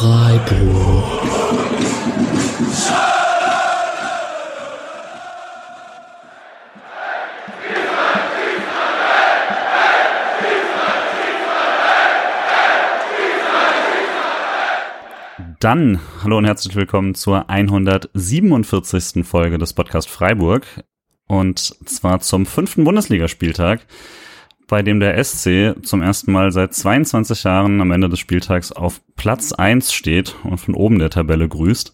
Freiburg. Dann, hallo und herzlich willkommen zur 147. Folge des Podcast Freiburg. Und zwar zum fünften Bundesligaspieltag, bei dem der SC zum ersten Mal seit 22 Jahren am Ende des Spieltags auf Platz 1 steht und von oben der Tabelle grüßt.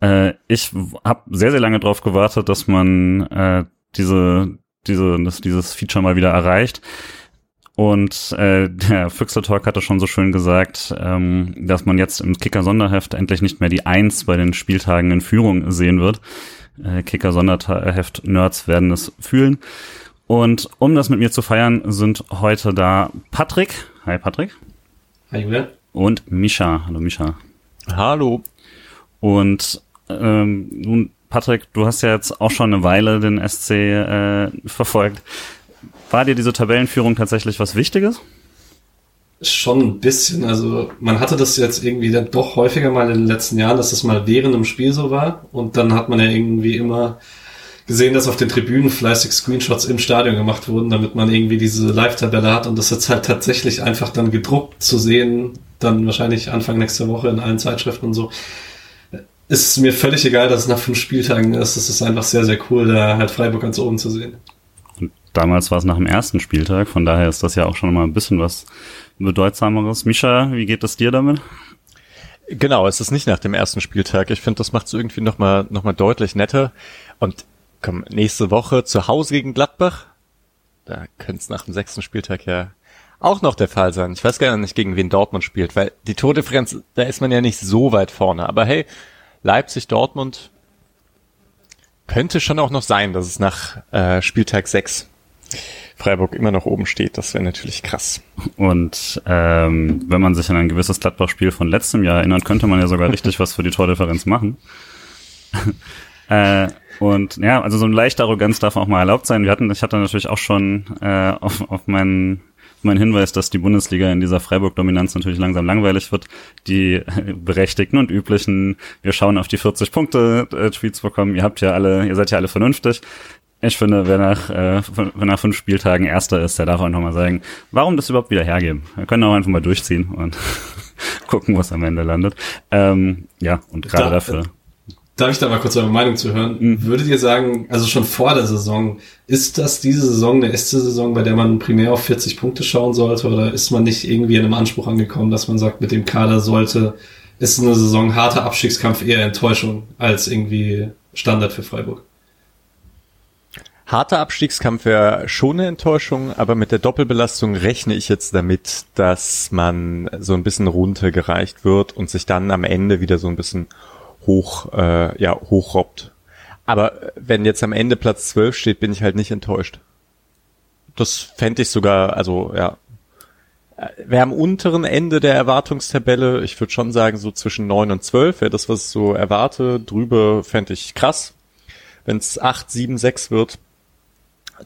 Äh, ich habe sehr, sehr lange darauf gewartet, dass man äh, diese, diese, dass dieses Feature mal wieder erreicht. Und äh, der Füchseltalk hatte schon so schön gesagt, ähm, dass man jetzt im Kicker-Sonderheft endlich nicht mehr die Eins bei den Spieltagen in Führung sehen wird. Äh, Kicker-Sonderheft-Nerds werden es fühlen. Und um das mit mir zu feiern, sind heute da Patrick. Hi Patrick. Hi Julian. Und Misha. Hallo Misha. Hallo. Und ähm, nun, Patrick, du hast ja jetzt auch schon eine Weile den SC äh, verfolgt. War dir diese Tabellenführung tatsächlich was Wichtiges? Schon ein bisschen. Also man hatte das jetzt irgendwie dann doch häufiger mal in den letzten Jahren, dass das mal während dem Spiel so war. Und dann hat man ja irgendwie immer gesehen, dass auf den Tribünen fleißig Screenshots im Stadion gemacht wurden, damit man irgendwie diese Live-Tabelle hat und das jetzt halt tatsächlich einfach dann gedruckt zu sehen, dann wahrscheinlich Anfang nächster Woche in allen Zeitschriften und so. Ist mir völlig egal, dass es nach fünf Spieltagen ist. Es ist einfach sehr, sehr cool, da halt Freiburg ganz oben zu sehen. Damals war es nach dem ersten Spieltag, von daher ist das ja auch schon mal ein bisschen was Bedeutsameres. Mischa, wie geht es dir damit? Genau, es ist nicht nach dem ersten Spieltag. Ich finde, das macht es irgendwie nochmal noch mal deutlich netter. Und komm, nächste Woche zu Hause gegen Gladbach. Da könnte es nach dem sechsten Spieltag ja auch noch der Fall sein. Ich weiß gar nicht, gegen wen Dortmund spielt, weil die Tordifferenz, da ist man ja nicht so weit vorne. Aber hey, Leipzig, Dortmund könnte schon auch noch sein, dass es nach äh, Spieltag 6 Freiburg immer noch oben steht. Das wäre natürlich krass. Und ähm, wenn man sich an ein gewisses Gladbach-Spiel von letztem Jahr erinnert, könnte man ja sogar richtig was für die Tordifferenz machen. äh, und ja, also so eine leichte Arroganz darf auch mal erlaubt sein. Wir hatten, ich hatte natürlich auch schon äh, auf, auf meinen mein Hinweis, dass die Bundesliga in dieser Freiburg-Dominanz natürlich langsam langweilig wird. Die berechtigten und üblichen, wir schauen auf die 40 Punkte äh, Tweets bekommen. Ihr habt ja alle, ihr seid ja alle vernünftig. Ich finde, wer nach, äh, wenn nach fünf Spieltagen Erster ist, der darf auch nochmal sagen, warum das überhaupt wieder hergeben. Wir können auch einfach mal durchziehen und gucken, wo es am Ende landet. Ähm, ja, und gerade da, dafür. Darf ich da mal kurz eure Meinung zu hören? Mhm. Würdet ihr sagen, also schon vor der Saison, ist das diese Saison der erste Saison, bei der man primär auf 40 Punkte schauen sollte? Oder ist man nicht irgendwie in einem Anspruch angekommen, dass man sagt, mit dem Kader sollte, ist eine Saison harter Abstiegskampf eher Enttäuschung als irgendwie Standard für Freiburg? Harter Abstiegskampf wäre schon eine Enttäuschung, aber mit der Doppelbelastung rechne ich jetzt damit, dass man so ein bisschen runtergereicht wird und sich dann am Ende wieder so ein bisschen hoch, äh, ja, hochrobbt. Aber wenn jetzt am Ende Platz 12 steht, bin ich halt nicht enttäuscht. Das fände ich sogar, also ja, wäre am unteren Ende der Erwartungstabelle, ich würde schon sagen, so zwischen 9 und 12 wäre das, was ich so erwarte. Drüber fände ich krass. Wenn es 8, 7, 6 wird,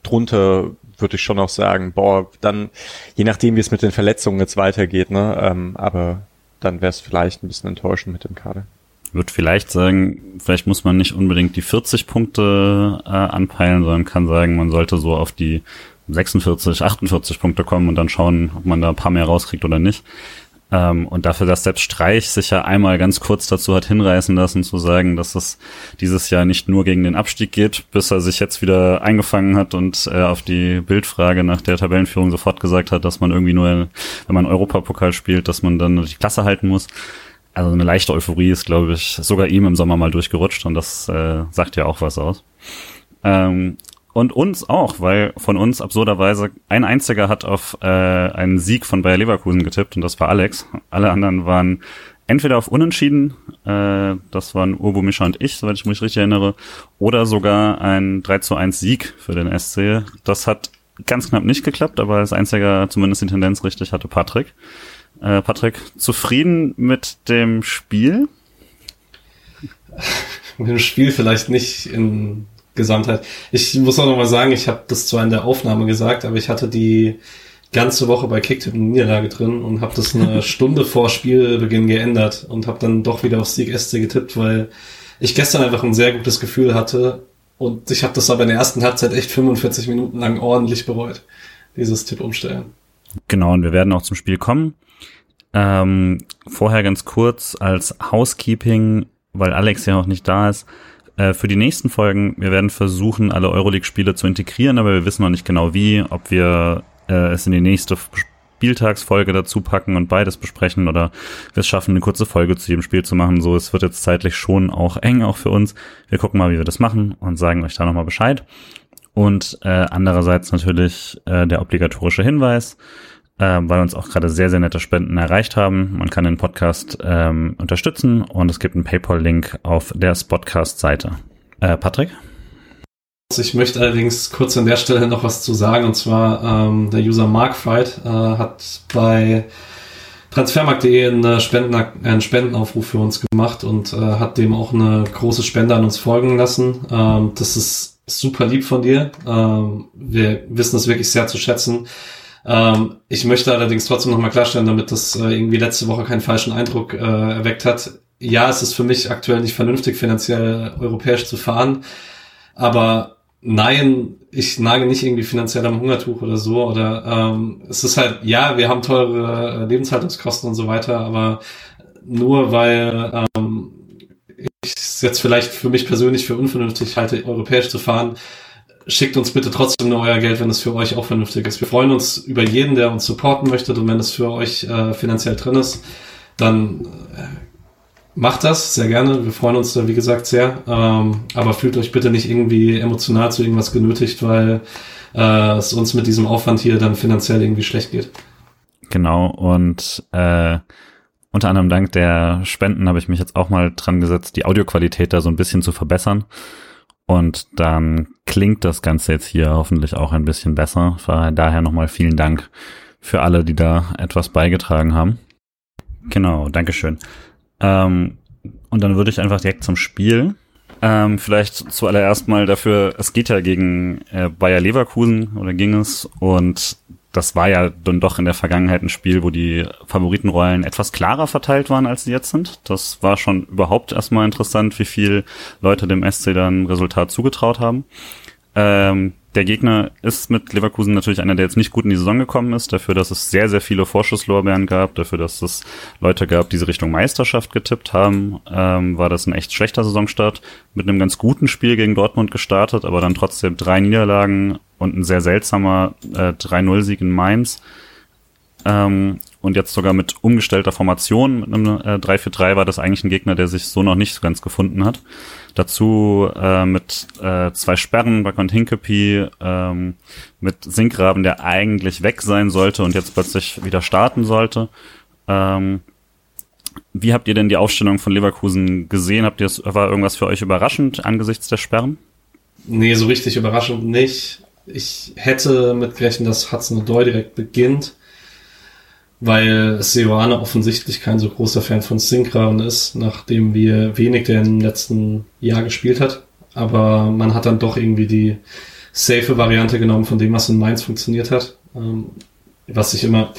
drunter würde ich schon auch sagen, boah, dann, je nachdem, wie es mit den Verletzungen jetzt weitergeht, ne, ähm, aber dann wäre es vielleicht ein bisschen enttäuschend mit dem Kader. Würde vielleicht sagen, vielleicht muss man nicht unbedingt die 40 Punkte äh, anpeilen, sondern kann sagen, man sollte so auf die 46, 48 Punkte kommen und dann schauen, ob man da ein paar mehr rauskriegt oder nicht. Ähm, und dafür, dass selbst Streich sich ja einmal ganz kurz dazu hat hinreißen lassen, zu sagen, dass es dieses Jahr nicht nur gegen den Abstieg geht, bis er sich jetzt wieder eingefangen hat und äh, auf die Bildfrage nach der Tabellenführung sofort gesagt hat, dass man irgendwie nur, wenn man Europapokal spielt, dass man dann die Klasse halten muss. Also eine leichte Euphorie ist, glaube ich, sogar ihm im Sommer mal durchgerutscht und das äh, sagt ja auch was aus. Ähm, und uns auch, weil von uns absurderweise ein einziger hat auf äh, einen Sieg von Bayer Leverkusen getippt und das war Alex. Alle anderen waren entweder auf Unentschieden, äh, das waren Urbo, Mischa und ich, soweit ich mich richtig erinnere, oder sogar ein 3 zu 1 Sieg für den SC. Das hat ganz knapp nicht geklappt, aber als einziger zumindest die Tendenz richtig hatte Patrick. Äh, Patrick, zufrieden mit dem Spiel? mit dem Spiel vielleicht nicht in Gesamtheit. Ich muss auch noch mal sagen, ich habe das zwar in der Aufnahme gesagt, aber ich hatte die ganze Woche bei Kicktip eine Niederlage drin und habe das eine Stunde vor Spielbeginn geändert und habe dann doch wieder auf Sieg SC getippt, weil ich gestern einfach ein sehr gutes Gefühl hatte und ich habe das aber in der ersten Halbzeit echt 45 Minuten lang ordentlich bereut, dieses Tipp umstellen. Genau, und wir werden auch zum Spiel kommen. Ähm, vorher ganz kurz als Housekeeping, weil Alex ja noch nicht da ist. Äh, für die nächsten Folgen, wir werden versuchen, alle Euroleague-Spiele zu integrieren, aber wir wissen noch nicht genau wie, ob wir äh, es in die nächste Spieltagsfolge dazu packen und beides besprechen oder wir es schaffen, eine kurze Folge zu jedem Spiel zu machen. So, es wird jetzt zeitlich schon auch eng, auch für uns. Wir gucken mal, wie wir das machen und sagen euch da nochmal Bescheid. Und äh, andererseits natürlich äh, der obligatorische Hinweis, äh, weil uns auch gerade sehr, sehr nette Spenden erreicht haben. Man kann den Podcast ähm, unterstützen und es gibt einen PayPal-Link auf der Spotcast-Seite. Äh, Patrick? Ich möchte allerdings kurz an der Stelle noch was zu sagen, und zwar ähm, der User Markfight äh, hat bei transfermarkt.de einen, Spenden, einen Spendenaufruf für uns gemacht und äh, hat dem auch eine große Spende an uns folgen lassen. Ähm, das ist super lieb von dir. Ähm, wir wissen es wirklich sehr zu schätzen. Ähm, ich möchte allerdings trotzdem nochmal klarstellen, damit das äh, irgendwie letzte Woche keinen falschen Eindruck äh, erweckt hat. Ja, es ist für mich aktuell nicht vernünftig, finanziell europäisch zu fahren, aber nein, ich nage nicht irgendwie finanziell am Hungertuch oder so. Oder ähm, es ist halt, ja, wir haben teure äh, Lebenshaltungskosten und so weiter, aber nur weil ähm, ich es jetzt vielleicht für mich persönlich für unvernünftig halte, europäisch zu fahren, schickt uns bitte trotzdem nur euer Geld, wenn es für euch auch vernünftig ist. Wir freuen uns über jeden, der uns supporten möchte und wenn es für euch äh, finanziell drin ist, dann äh, macht das sehr gerne. Wir freuen uns da, wie gesagt, sehr. Ähm, aber fühlt euch bitte nicht irgendwie emotional zu irgendwas genötigt, weil äh, es uns mit diesem Aufwand hier dann finanziell irgendwie schlecht geht. Genau, und äh, unter anderem dank der Spenden habe ich mich jetzt auch mal dran gesetzt, die Audioqualität da so ein bisschen zu verbessern. Und dann klingt das Ganze jetzt hier hoffentlich auch ein bisschen besser. Daher nochmal vielen Dank für alle, die da etwas beigetragen haben. Genau, Dankeschön. Ähm, und dann würde ich einfach direkt zum Spiel. Ähm, vielleicht zuallererst mal dafür, es geht ja gegen äh, Bayer Leverkusen oder ging es und das war ja dann doch in der Vergangenheit ein Spiel, wo die Favoritenrollen etwas klarer verteilt waren, als sie jetzt sind. Das war schon überhaupt erstmal interessant, wie viel Leute dem SC dann Resultat zugetraut haben. Ähm, der Gegner ist mit Leverkusen natürlich einer, der jetzt nicht gut in die Saison gekommen ist, dafür, dass es sehr, sehr viele Vorschusslorbeeren gab, dafür, dass es Leute gab, die sie Richtung Meisterschaft getippt haben, ähm, war das ein echt schlechter Saisonstart, mit einem ganz guten Spiel gegen Dortmund gestartet, aber dann trotzdem drei Niederlagen und ein sehr seltsamer äh, 3-0-Sieg in Mainz. Ähm, und jetzt sogar mit umgestellter Formation, mit einem äh, 3-4-3 war das eigentlich ein Gegner, der sich so noch nicht so ganz gefunden hat. Dazu äh, mit äh, zwei Sperren, Back und Hinkepie, ähm, mit Sinkgraben, der eigentlich weg sein sollte und jetzt plötzlich wieder starten sollte. Ähm, wie habt ihr denn die Aufstellung von Leverkusen gesehen? Habt ihr war irgendwas für euch überraschend angesichts der Sperren? Nee, so richtig überraschend nicht. Ich hätte mitgerechnet, dass Hudson Odoi direkt beginnt weil Seoane offensichtlich kein so großer Fan von Synchron ist, nachdem wir wenig der im letzten Jahr gespielt hat. Aber man hat dann doch irgendwie die safe Variante genommen von dem, was in Mainz funktioniert hat. Ähm, was ich immer,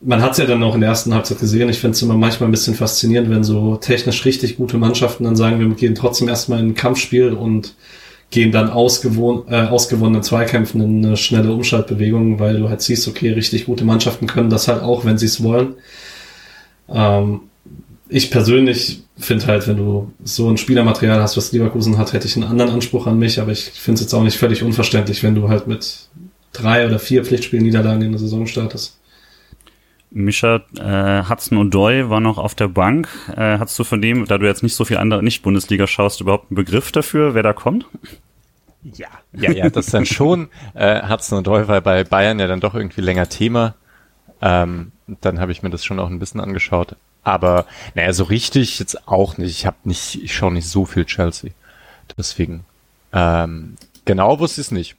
man hat es ja dann auch in der ersten Halbzeit gesehen. Ich finde es immer manchmal ein bisschen faszinierend, wenn so technisch richtig gute Mannschaften dann sagen, wir gehen trotzdem erstmal in ein Kampfspiel und gehen dann ausgewohn, äh, ausgewonnenen Zweikämpfen in eine schnelle Umschaltbewegung, weil du halt siehst, okay, richtig gute Mannschaften können das halt auch, wenn sie es wollen. Ähm, ich persönlich finde halt, wenn du so ein Spielermaterial hast, was Leverkusen hat, hätte ich einen anderen Anspruch an mich, aber ich finde es jetzt auch nicht völlig unverständlich, wenn du halt mit drei oder vier Pflichtspielniederlagen in der Saison startest. Mischa äh, Hudson O'Doy war noch auf der Bank. Äh, hast du von dem, da du jetzt nicht so viel andere Nicht-Bundesliga schaust, überhaupt einen Begriff dafür, wer da kommt? Ja, ja, ja, das dann schon. Äh, Hudson O'Doy war bei Bayern ja dann doch irgendwie länger Thema. Ähm, dann habe ich mir das schon auch ein bisschen angeschaut. Aber naja, so richtig jetzt auch nicht. Ich habe nicht, ich schaue nicht so viel Chelsea. Deswegen. Ähm, genau wusste ich es nicht.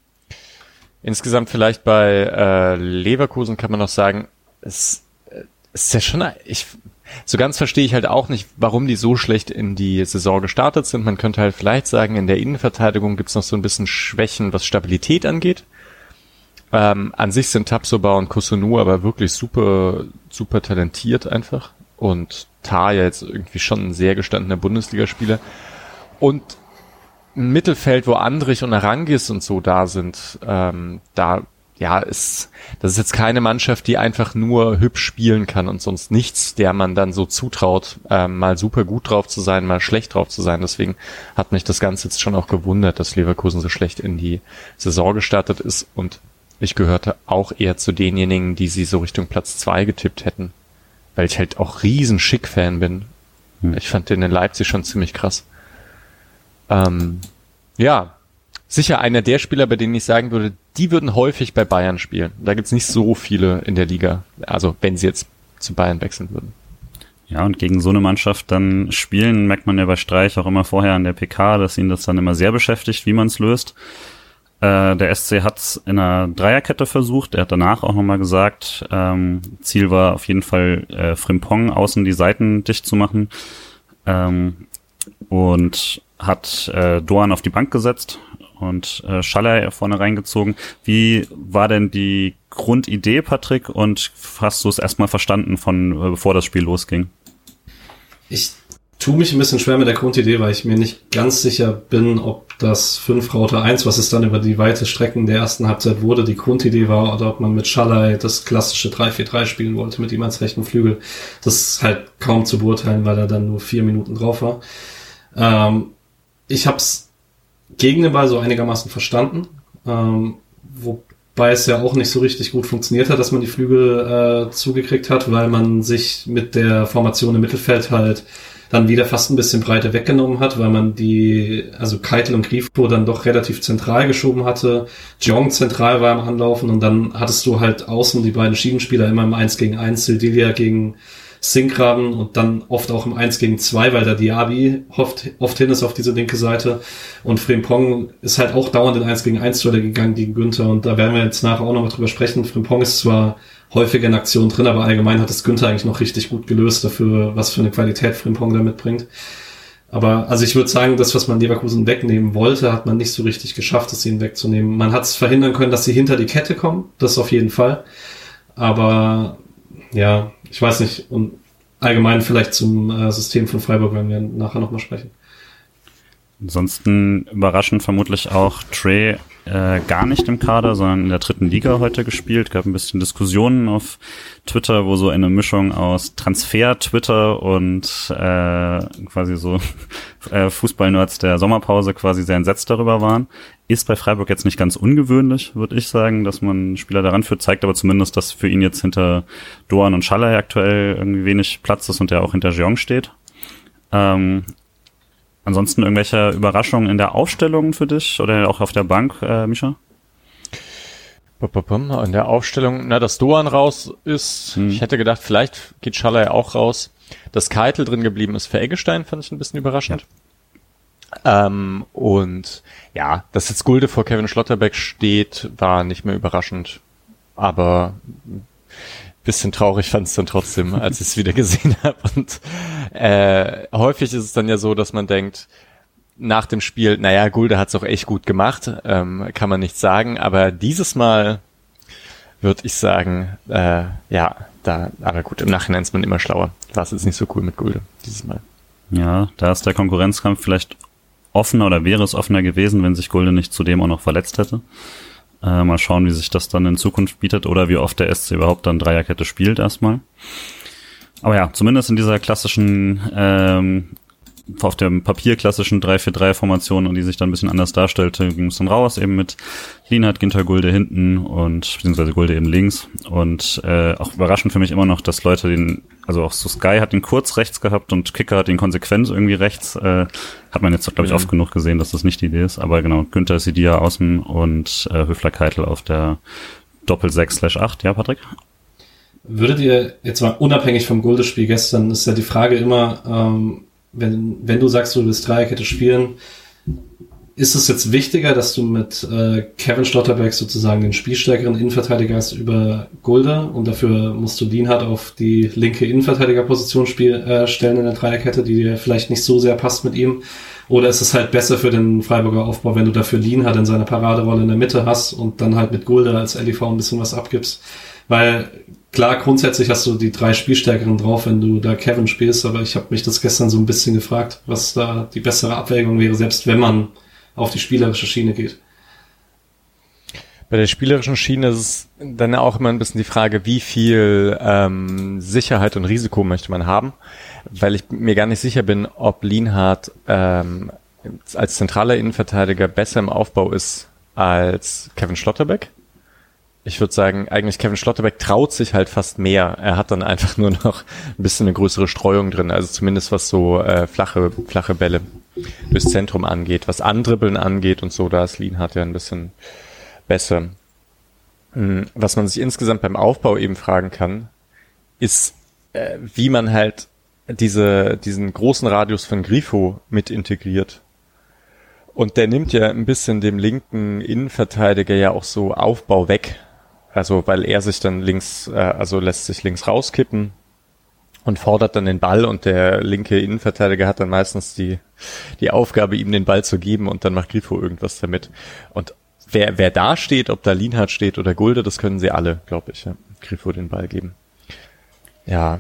Insgesamt vielleicht bei äh, Leverkusen kann man noch sagen, es, es ist ja schon, ich, so ganz verstehe ich halt auch nicht, warum die so schlecht in die Saison gestartet sind. Man könnte halt vielleicht sagen, in der Innenverteidigung gibt's noch so ein bisschen Schwächen, was Stabilität angeht. Ähm, an sich sind Tapsoba und Kusunu aber wirklich super, super talentiert einfach. Und Tar ja jetzt irgendwie schon ein sehr gestandener Bundesligaspieler. Und ein Mittelfeld, wo Andrich und Arangis und so da sind, ähm, da ja, ist, das ist jetzt keine Mannschaft, die einfach nur hübsch spielen kann und sonst nichts, der man dann so zutraut, ähm, mal super gut drauf zu sein, mal schlecht drauf zu sein. Deswegen hat mich das Ganze jetzt schon auch gewundert, dass Leverkusen so schlecht in die Saison gestartet ist und ich gehörte auch eher zu denjenigen, die sie so Richtung Platz zwei getippt hätten, weil ich halt auch riesen Schick-Fan bin. Hm. Ich fand den in Leipzig schon ziemlich krass. Ähm, ja, sicher einer der Spieler, bei denen ich sagen würde, die würden häufig bei Bayern spielen. Da gibt's nicht so viele in der Liga. Also wenn sie jetzt zu Bayern wechseln würden. Ja, und gegen so eine Mannschaft dann spielen, merkt man ja bei Streich auch immer vorher an der PK, dass ihn das dann immer sehr beschäftigt, wie man es löst. Äh, der SC hat's in einer Dreierkette versucht. Er hat danach auch nochmal gesagt, ähm, Ziel war auf jeden Fall äh, Frimpong außen die Seiten dicht zu machen. Ähm, und hat äh, Doan auf die Bank gesetzt und äh, Schaller vorne reingezogen. Wie war denn die Grundidee, Patrick? Und hast du es erstmal verstanden von äh, bevor das Spiel losging? Ich tue mich ein bisschen schwer mit der Grundidee, weil ich mir nicht ganz sicher bin, ob das 5 Router 1, was es dann über die weite Strecken der ersten Halbzeit wurde, die Grundidee war oder ob man mit Schallei das klassische 3-4-3 spielen wollte mit ihm als rechten Flügel. Das ist halt kaum zu beurteilen, weil er dann nur vier Minuten drauf war. Ähm, ich habe es gegen den Ball so einigermaßen verstanden, ähm, wobei es ja auch nicht so richtig gut funktioniert hat, dass man die Flügel äh, zugekriegt hat, weil man sich mit der Formation im Mittelfeld halt dann wieder fast ein bisschen Breite weggenommen hat, weil man die, also Keitel und Grifo dann doch relativ zentral geschoben hatte. Jong zentral war im Anlaufen und dann hattest du halt außen die beiden Schiebenspieler immer im 1 gegen 1, Sildilia gegen Sinkraben und dann oft auch im 1 gegen 2, weil der Diaby oft, oft hin ist auf diese linke Seite. Und Frimpong ist halt auch dauernd in 1 gegen 1 Duelle gegangen gegen Günther. Und da werden wir jetzt nachher auch noch mal drüber sprechen. Frimpong ist zwar häufiger in Aktion drin, aber allgemein hat es Günther eigentlich noch richtig gut gelöst dafür, was für eine Qualität Frimpong da mitbringt. Aber also ich würde sagen, das, was man Leverkusen wegnehmen wollte, hat man nicht so richtig geschafft, es ihnen wegzunehmen. Man hat es verhindern können, dass sie hinter die Kette kommen, das auf jeden Fall. Aber ja, ich weiß nicht, und allgemein vielleicht zum äh, System von Freiburg werden wir nachher nochmal sprechen. Ansonsten überraschend vermutlich auch Trey äh, gar nicht im Kader, sondern in der dritten Liga heute gespielt. Gab ein bisschen Diskussionen auf Twitter, wo so eine Mischung aus Transfer, Twitter und äh, quasi so äh, Fußballnerds der Sommerpause quasi sehr entsetzt darüber waren. Ist bei Freiburg jetzt nicht ganz ungewöhnlich, würde ich sagen, dass man Spieler daran führt, zeigt aber zumindest, dass für ihn jetzt hinter Doan und Schaller aktuell irgendwie wenig Platz ist und der auch hinter Jeong steht. Ähm, Ansonsten irgendwelche Überraschungen in der Aufstellung für dich oder auch auf der Bank, äh, Mischa? In der Aufstellung, na, dass Doan raus ist. Hm. Ich hätte gedacht, vielleicht geht Schaller ja auch raus. Dass Keitel drin geblieben ist für Eggestein, fand ich ein bisschen überraschend. Ja. Ähm, und ja, dass jetzt Gulde vor Kevin Schlotterbeck steht, war nicht mehr überraschend. Aber bisschen traurig fand es dann trotzdem, als ich es wieder gesehen habe. Und äh, häufig ist es dann ja so, dass man denkt, nach dem Spiel, naja, Gulde hat es auch echt gut gemacht, ähm, kann man nicht sagen, aber dieses Mal würde ich sagen, äh, ja, da, aber gut, im Nachhinein ist man immer schlauer. War es jetzt nicht so cool mit Gulde dieses Mal. Ja, da ist der Konkurrenzkampf vielleicht offener oder wäre es offener gewesen, wenn sich Gulde nicht zudem auch noch verletzt hätte. Äh, mal schauen, wie sich das dann in Zukunft bietet oder wie oft der SC überhaupt dann Dreierkette spielt erstmal. Aber ja, zumindest in dieser klassischen ähm, auf dem Papier klassischen 3-4-3-Formation und die sich dann ein bisschen anders darstellte, ging es dann raus, eben mit Lienhardt, Ginter Gulde hinten und beziehungsweise Gulde eben links. Und äh, auch überraschend für mich immer noch, dass Leute den, also auch so Sky hat den kurz rechts gehabt und Kicker hat den konsequent irgendwie rechts. Äh, hat man jetzt, glaube ich, mhm. oft genug gesehen, dass das nicht die Idee ist. Aber genau, Günther Sidia außen und äh, Höfler Keitel auf der Doppel 6 slash 8. Ja, Patrick? Würdet ihr jetzt mal unabhängig vom Gulde-Spiel gestern, ist ja die Frage immer, ähm, wenn, wenn du sagst, du willst Dreierkette spielen, ist es jetzt wichtiger, dass du mit äh, Kevin Schlotterbeck sozusagen den spielstärkeren Innenverteidiger hast über Gulda und dafür musst du Lienhardt auf die linke Innenverteidigerposition spiel, äh, stellen in der Dreierkette, die dir vielleicht nicht so sehr passt mit ihm? Oder ist es halt besser für den Freiburger Aufbau, wenn du dafür Lienhardt in seiner Paraderolle in der Mitte hast und dann halt mit Gulda als LDV ein bisschen was abgibst? Weil klar, grundsätzlich hast du die drei Spielstärkeren drauf, wenn du da Kevin spielst, aber ich habe mich das gestern so ein bisschen gefragt, was da die bessere Abwägung wäre, selbst wenn man auf die spielerische Schiene geht. Bei der spielerischen Schiene ist es dann auch immer ein bisschen die Frage, wie viel ähm, Sicherheit und Risiko möchte man haben, weil ich mir gar nicht sicher bin, ob Lienhardt ähm, als zentraler Innenverteidiger besser im Aufbau ist als Kevin Schlotterbeck ich würde sagen, eigentlich Kevin Schlotterbeck traut sich halt fast mehr. Er hat dann einfach nur noch ein bisschen eine größere Streuung drin, also zumindest was so äh, flache, flache Bälle durchs Zentrum angeht, was Andribbeln angeht und so, da ist Lienhardt ja ein bisschen besser. Hm, was man sich insgesamt beim Aufbau eben fragen kann, ist, äh, wie man halt diese, diesen großen Radius von Grifo mit integriert. Und der nimmt ja ein bisschen dem linken Innenverteidiger ja auch so Aufbau weg. Also weil er sich dann links, äh, also lässt sich links rauskippen und fordert dann den Ball und der linke Innenverteidiger hat dann meistens die, die Aufgabe, ihm den Ball zu geben und dann macht Grifo irgendwas damit. Und wer, wer da steht, ob da Lienhardt steht oder Gulde, das können sie alle, glaube ich, ja. Grifo den Ball geben. Ja.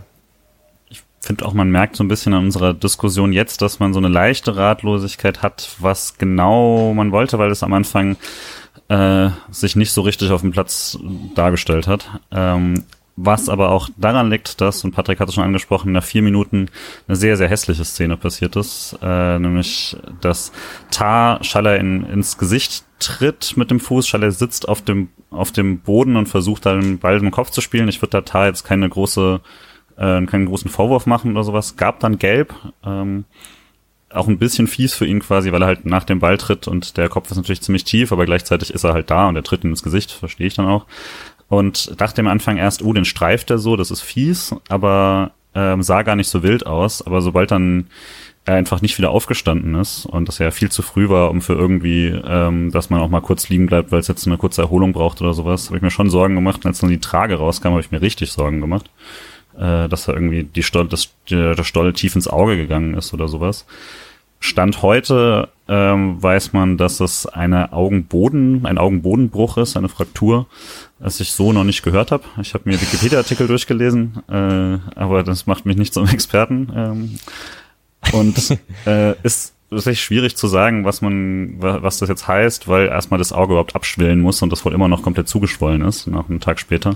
Ich finde auch, man merkt so ein bisschen an unserer Diskussion jetzt, dass man so eine leichte Ratlosigkeit hat, was genau man wollte, weil es am Anfang äh, sich nicht so richtig auf dem Platz dargestellt hat. Ähm, was aber auch daran liegt, dass, und Patrick hat es schon angesprochen, nach vier Minuten eine sehr, sehr hässliche Szene passiert ist, äh, nämlich, dass Tar Schaller in, ins Gesicht tritt mit dem Fuß, Schaller sitzt auf dem, auf dem Boden und versucht dann den Ball im Kopf zu spielen. Ich würde da Tar jetzt keine große, äh, keinen großen Vorwurf machen oder sowas. Gab dann gelb, ähm, auch ein bisschen fies für ihn quasi, weil er halt nach dem Ball tritt und der Kopf ist natürlich ziemlich tief, aber gleichzeitig ist er halt da und er tritt ihm ins Gesicht, verstehe ich dann auch. Und dachte am Anfang erst, oh, den streift er so, das ist fies, aber ähm, sah gar nicht so wild aus. Aber sobald dann er einfach nicht wieder aufgestanden ist und das ja viel zu früh war, um für irgendwie, ähm, dass man auch mal kurz liegen bleibt, weil es jetzt eine kurze Erholung braucht oder sowas, habe ich mir schon Sorgen gemacht. Und als dann die Trage rauskam, habe ich mir richtig Sorgen gemacht, äh, dass da irgendwie die Stoll, das, der, Stoll tief ins Auge gegangen ist oder sowas. Stand heute ähm, weiß man, dass es eine Augenboden, ein Augenbodenbruch ist, eine Fraktur, was ich so noch nicht gehört habe. Ich habe mir Wikipedia-Artikel durchgelesen, äh, aber das macht mich nicht zum Experten. Ähm, und äh, ist wirklich schwierig zu sagen, was man, was das jetzt heißt, weil erstmal das Auge überhaupt abschwellen muss und das wohl immer noch komplett zugeschwollen ist, nach einem Tag später,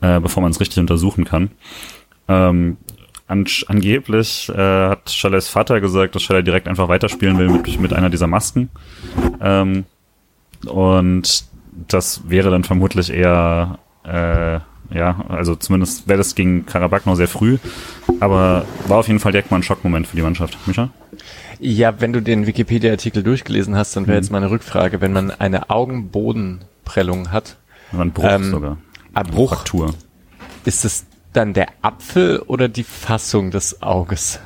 äh, bevor man es richtig untersuchen kann. Ähm, an, angeblich äh, hat Chalets Vater gesagt, dass Chalet direkt einfach weiterspielen will mit, mit einer dieser Masken. Ähm, und das wäre dann vermutlich eher, äh, ja, also zumindest wäre das gegen Karabakh noch sehr früh, aber war auf jeden Fall direkt mal ein Schockmoment für die Mannschaft. Micha? Ja, wenn du den Wikipedia-Artikel durchgelesen hast, dann wäre mhm. jetzt meine Rückfrage, wenn man eine Augenbodenprellung hat. Ein Bruch ähm, sogar. Ein Bruch. Fraktur. Ist es dann der Apfel oder die Fassung des Auges?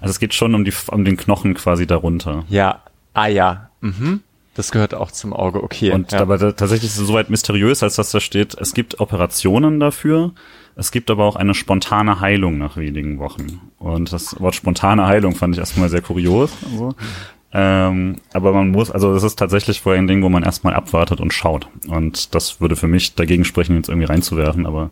Also es geht schon um, die, um den Knochen quasi darunter. Ja, ah ja, mhm. Das gehört auch zum Auge, okay. Und ja. aber da, tatsächlich ist es soweit mysteriös, als dass da steht, es gibt Operationen dafür, es gibt aber auch eine spontane Heilung nach wenigen Wochen. Und das Wort spontane Heilung fand ich erstmal sehr kurios. Also. Ähm, aber man muss, also es ist tatsächlich vor ein Ding, wo man erstmal abwartet und schaut. Und das würde für mich dagegen sprechen, jetzt irgendwie reinzuwerfen. Aber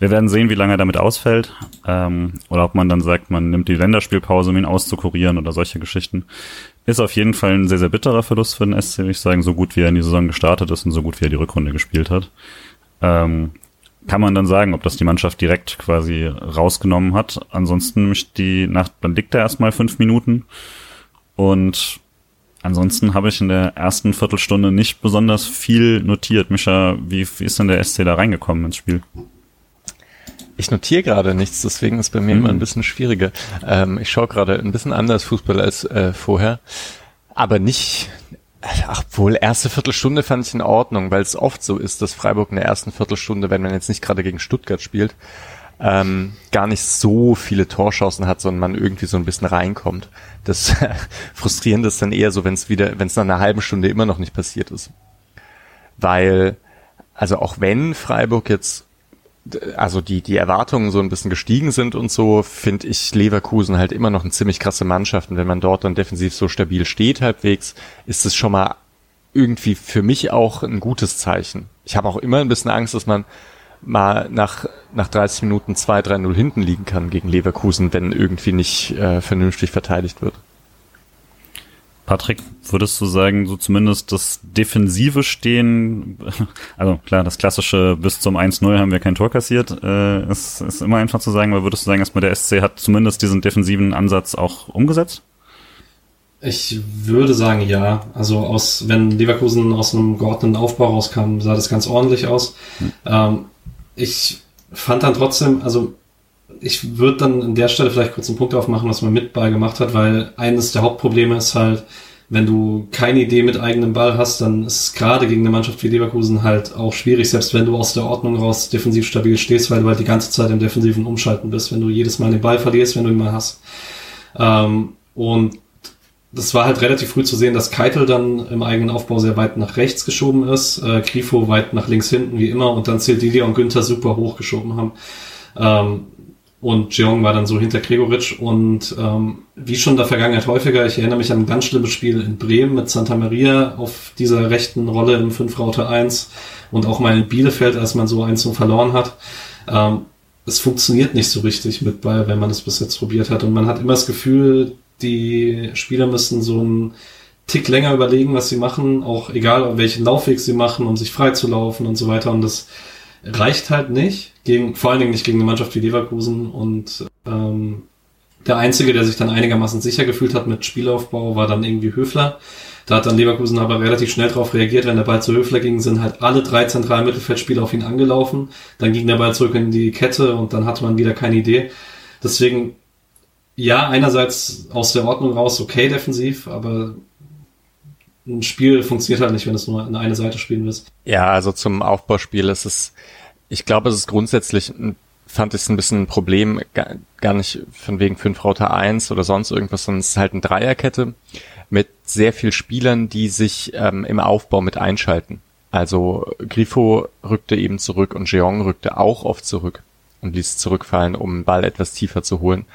wir werden sehen, wie lange er damit ausfällt. Ähm, oder ob man dann sagt, man nimmt die Länderspielpause, um ihn auszukurieren oder solche Geschichten. Ist auf jeden Fall ein sehr, sehr bitterer Verlust für den SC, würde ich sagen, so gut wie er in die Saison gestartet ist und so gut wie er die Rückrunde gespielt hat. Ähm, kann man dann sagen, ob das die Mannschaft direkt quasi rausgenommen hat. Ansonsten die Nacht, dann liegt er erstmal fünf Minuten und ansonsten habe ich in der ersten Viertelstunde nicht besonders viel notiert. Micha, wie, wie ist denn der SC da reingekommen ins Spiel? Ich notiere gerade nichts, deswegen ist bei mir mhm. immer ein bisschen schwieriger. Ähm, ich schaue gerade ein bisschen anders Fußball als äh, vorher, aber nicht, ach wohl, erste Viertelstunde fand ich in Ordnung, weil es oft so ist, dass Freiburg in der ersten Viertelstunde, wenn man jetzt nicht gerade gegen Stuttgart spielt, ähm, gar nicht so viele Torchancen hat, sondern man irgendwie so ein bisschen reinkommt. Das Frustrierende ist dann eher so, wenn es wieder, wenn es nach einer halben Stunde immer noch nicht passiert ist. Weil, also auch wenn Freiburg jetzt also die, die Erwartungen so ein bisschen gestiegen sind und so, finde ich Leverkusen halt immer noch eine ziemlich krasse Mannschaft. Und wenn man dort dann defensiv so stabil steht halbwegs, ist es schon mal irgendwie für mich auch ein gutes Zeichen. Ich habe auch immer ein bisschen Angst, dass man mal nach, nach 30 Minuten 2-3-0 hinten liegen kann gegen Leverkusen, wenn irgendwie nicht äh, vernünftig verteidigt wird. Patrick, würdest du sagen, so zumindest das defensive Stehen, also klar, das klassische bis zum 1-0 haben wir kein Tor kassiert, äh, ist, ist immer einfach zu sagen, aber würdest du sagen, erstmal der SC hat zumindest diesen defensiven Ansatz auch umgesetzt? Ich würde sagen, ja. Also aus, wenn Leverkusen aus einem geordneten Aufbau rauskam, sah das ganz ordentlich aus. Hm. Ähm, ich fand dann trotzdem, also ich würde dann an der Stelle vielleicht kurz einen Punkt aufmachen, was man mit Ball gemacht hat, weil eines der Hauptprobleme ist halt, wenn du keine Idee mit eigenem Ball hast, dann ist es gerade gegen eine Mannschaft wie Leverkusen halt auch schwierig, selbst wenn du aus der Ordnung raus defensiv stabil stehst, weil du halt die ganze Zeit im defensiven Umschalten bist, wenn du jedes Mal den Ball verlierst, wenn du ihn mal hast. Ähm, und das war halt relativ früh zu sehen, dass Keitel dann im eigenen Aufbau sehr weit nach rechts geschoben ist, äh, Grifo weit nach links hinten, wie immer, und dann Sildilia und Günther super hochgeschoben haben. Ähm, und Jeong war dann so hinter Gregoritsch und ähm, wie schon in der Vergangenheit häufiger, ich erinnere mich an ein ganz schlimmes Spiel in Bremen mit Santa Maria auf dieser rechten Rolle im 5 Raute 1 und auch mal in Bielefeld, als man so eins so verloren hat. Ähm, es funktioniert nicht so richtig mit Ball, wenn man es bis jetzt probiert hat und man hat immer das Gefühl, die Spieler müssen so einen Tick länger überlegen, was sie machen, auch egal welchen Laufweg sie machen, um sich frei zu laufen und so weiter und das reicht halt nicht, gegen, vor allen Dingen nicht gegen eine Mannschaft wie Leverkusen. Und ähm, der Einzige, der sich dann einigermaßen sicher gefühlt hat mit Spielaufbau, war dann irgendwie Höfler. Da hat dann Leverkusen aber relativ schnell darauf reagiert, wenn der Ball zu Höfler ging, sind halt alle drei zentralen Mittelfeldspieler auf ihn angelaufen. Dann ging der Ball zurück in die Kette und dann hatte man wieder keine Idee. Deswegen, ja, einerseits aus der Ordnung raus okay defensiv, aber ein Spiel funktioniert halt nicht, wenn es nur in eine Seite spielen willst. Ja, also zum Aufbauspiel ist es, ich glaube, es ist grundsätzlich, fand ich es ein bisschen ein Problem, gar, nicht von wegen 5 Router 1 oder sonst irgendwas, sondern es ist halt eine Dreierkette mit sehr viel Spielern, die sich ähm, im Aufbau mit einschalten. Also Grifo rückte eben zurück und Jeong rückte auch oft zurück und ließ zurückfallen, um den Ball etwas tiefer zu holen.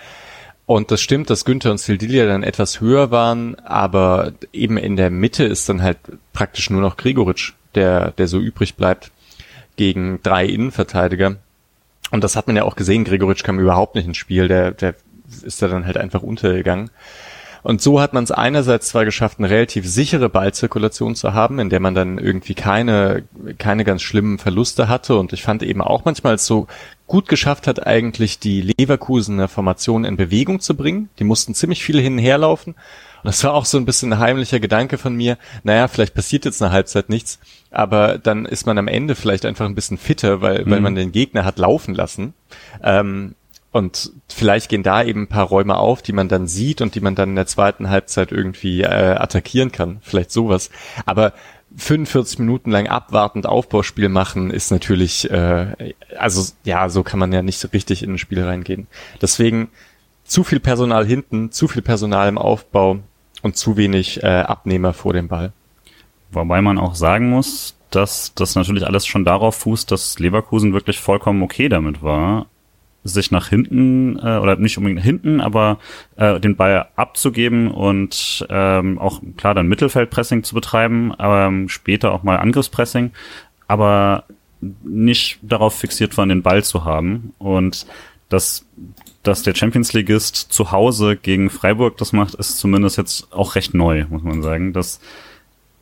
Und das stimmt, dass Günther und Sildilia dann etwas höher waren, aber eben in der Mitte ist dann halt praktisch nur noch Gregoritsch, der, der so übrig bleibt gegen drei Innenverteidiger. Und das hat man ja auch gesehen, Gregoritsch kam überhaupt nicht ins Spiel, der, der ist da dann halt einfach untergegangen. Und so hat man es einerseits zwar geschafft, eine relativ sichere Ballzirkulation zu haben, in der man dann irgendwie keine, keine ganz schlimmen Verluste hatte. Und ich fand eben auch manchmal so gut geschafft hat, eigentlich die Leverkusener Formation in Bewegung zu bringen. Die mussten ziemlich viel hin und her laufen. Und das war auch so ein bisschen ein heimlicher Gedanke von mir. Naja, vielleicht passiert jetzt eine Halbzeit nichts, aber dann ist man am Ende vielleicht einfach ein bisschen fitter, weil, mhm. weil man den Gegner hat laufen lassen. Ähm, und vielleicht gehen da eben ein paar Räume auf, die man dann sieht und die man dann in der zweiten Halbzeit irgendwie äh, attackieren kann. Vielleicht sowas. Aber 45 Minuten lang abwartend Aufbauspiel machen, ist natürlich, äh, also ja, so kann man ja nicht so richtig in ein Spiel reingehen. Deswegen zu viel Personal hinten, zu viel Personal im Aufbau und zu wenig äh, Abnehmer vor dem Ball. Wobei man auch sagen muss, dass das natürlich alles schon darauf fußt, dass Leverkusen wirklich vollkommen okay damit war, sich nach hinten äh, oder nicht unbedingt hinten, aber äh, den Ball abzugeben und ähm, auch klar dann Mittelfeldpressing zu betreiben, aber ähm, später auch mal Angriffspressing, aber nicht darauf fixiert waren, den Ball zu haben und dass dass der Champions Leagueist zu Hause gegen Freiburg das macht, ist zumindest jetzt auch recht neu, muss man sagen. Das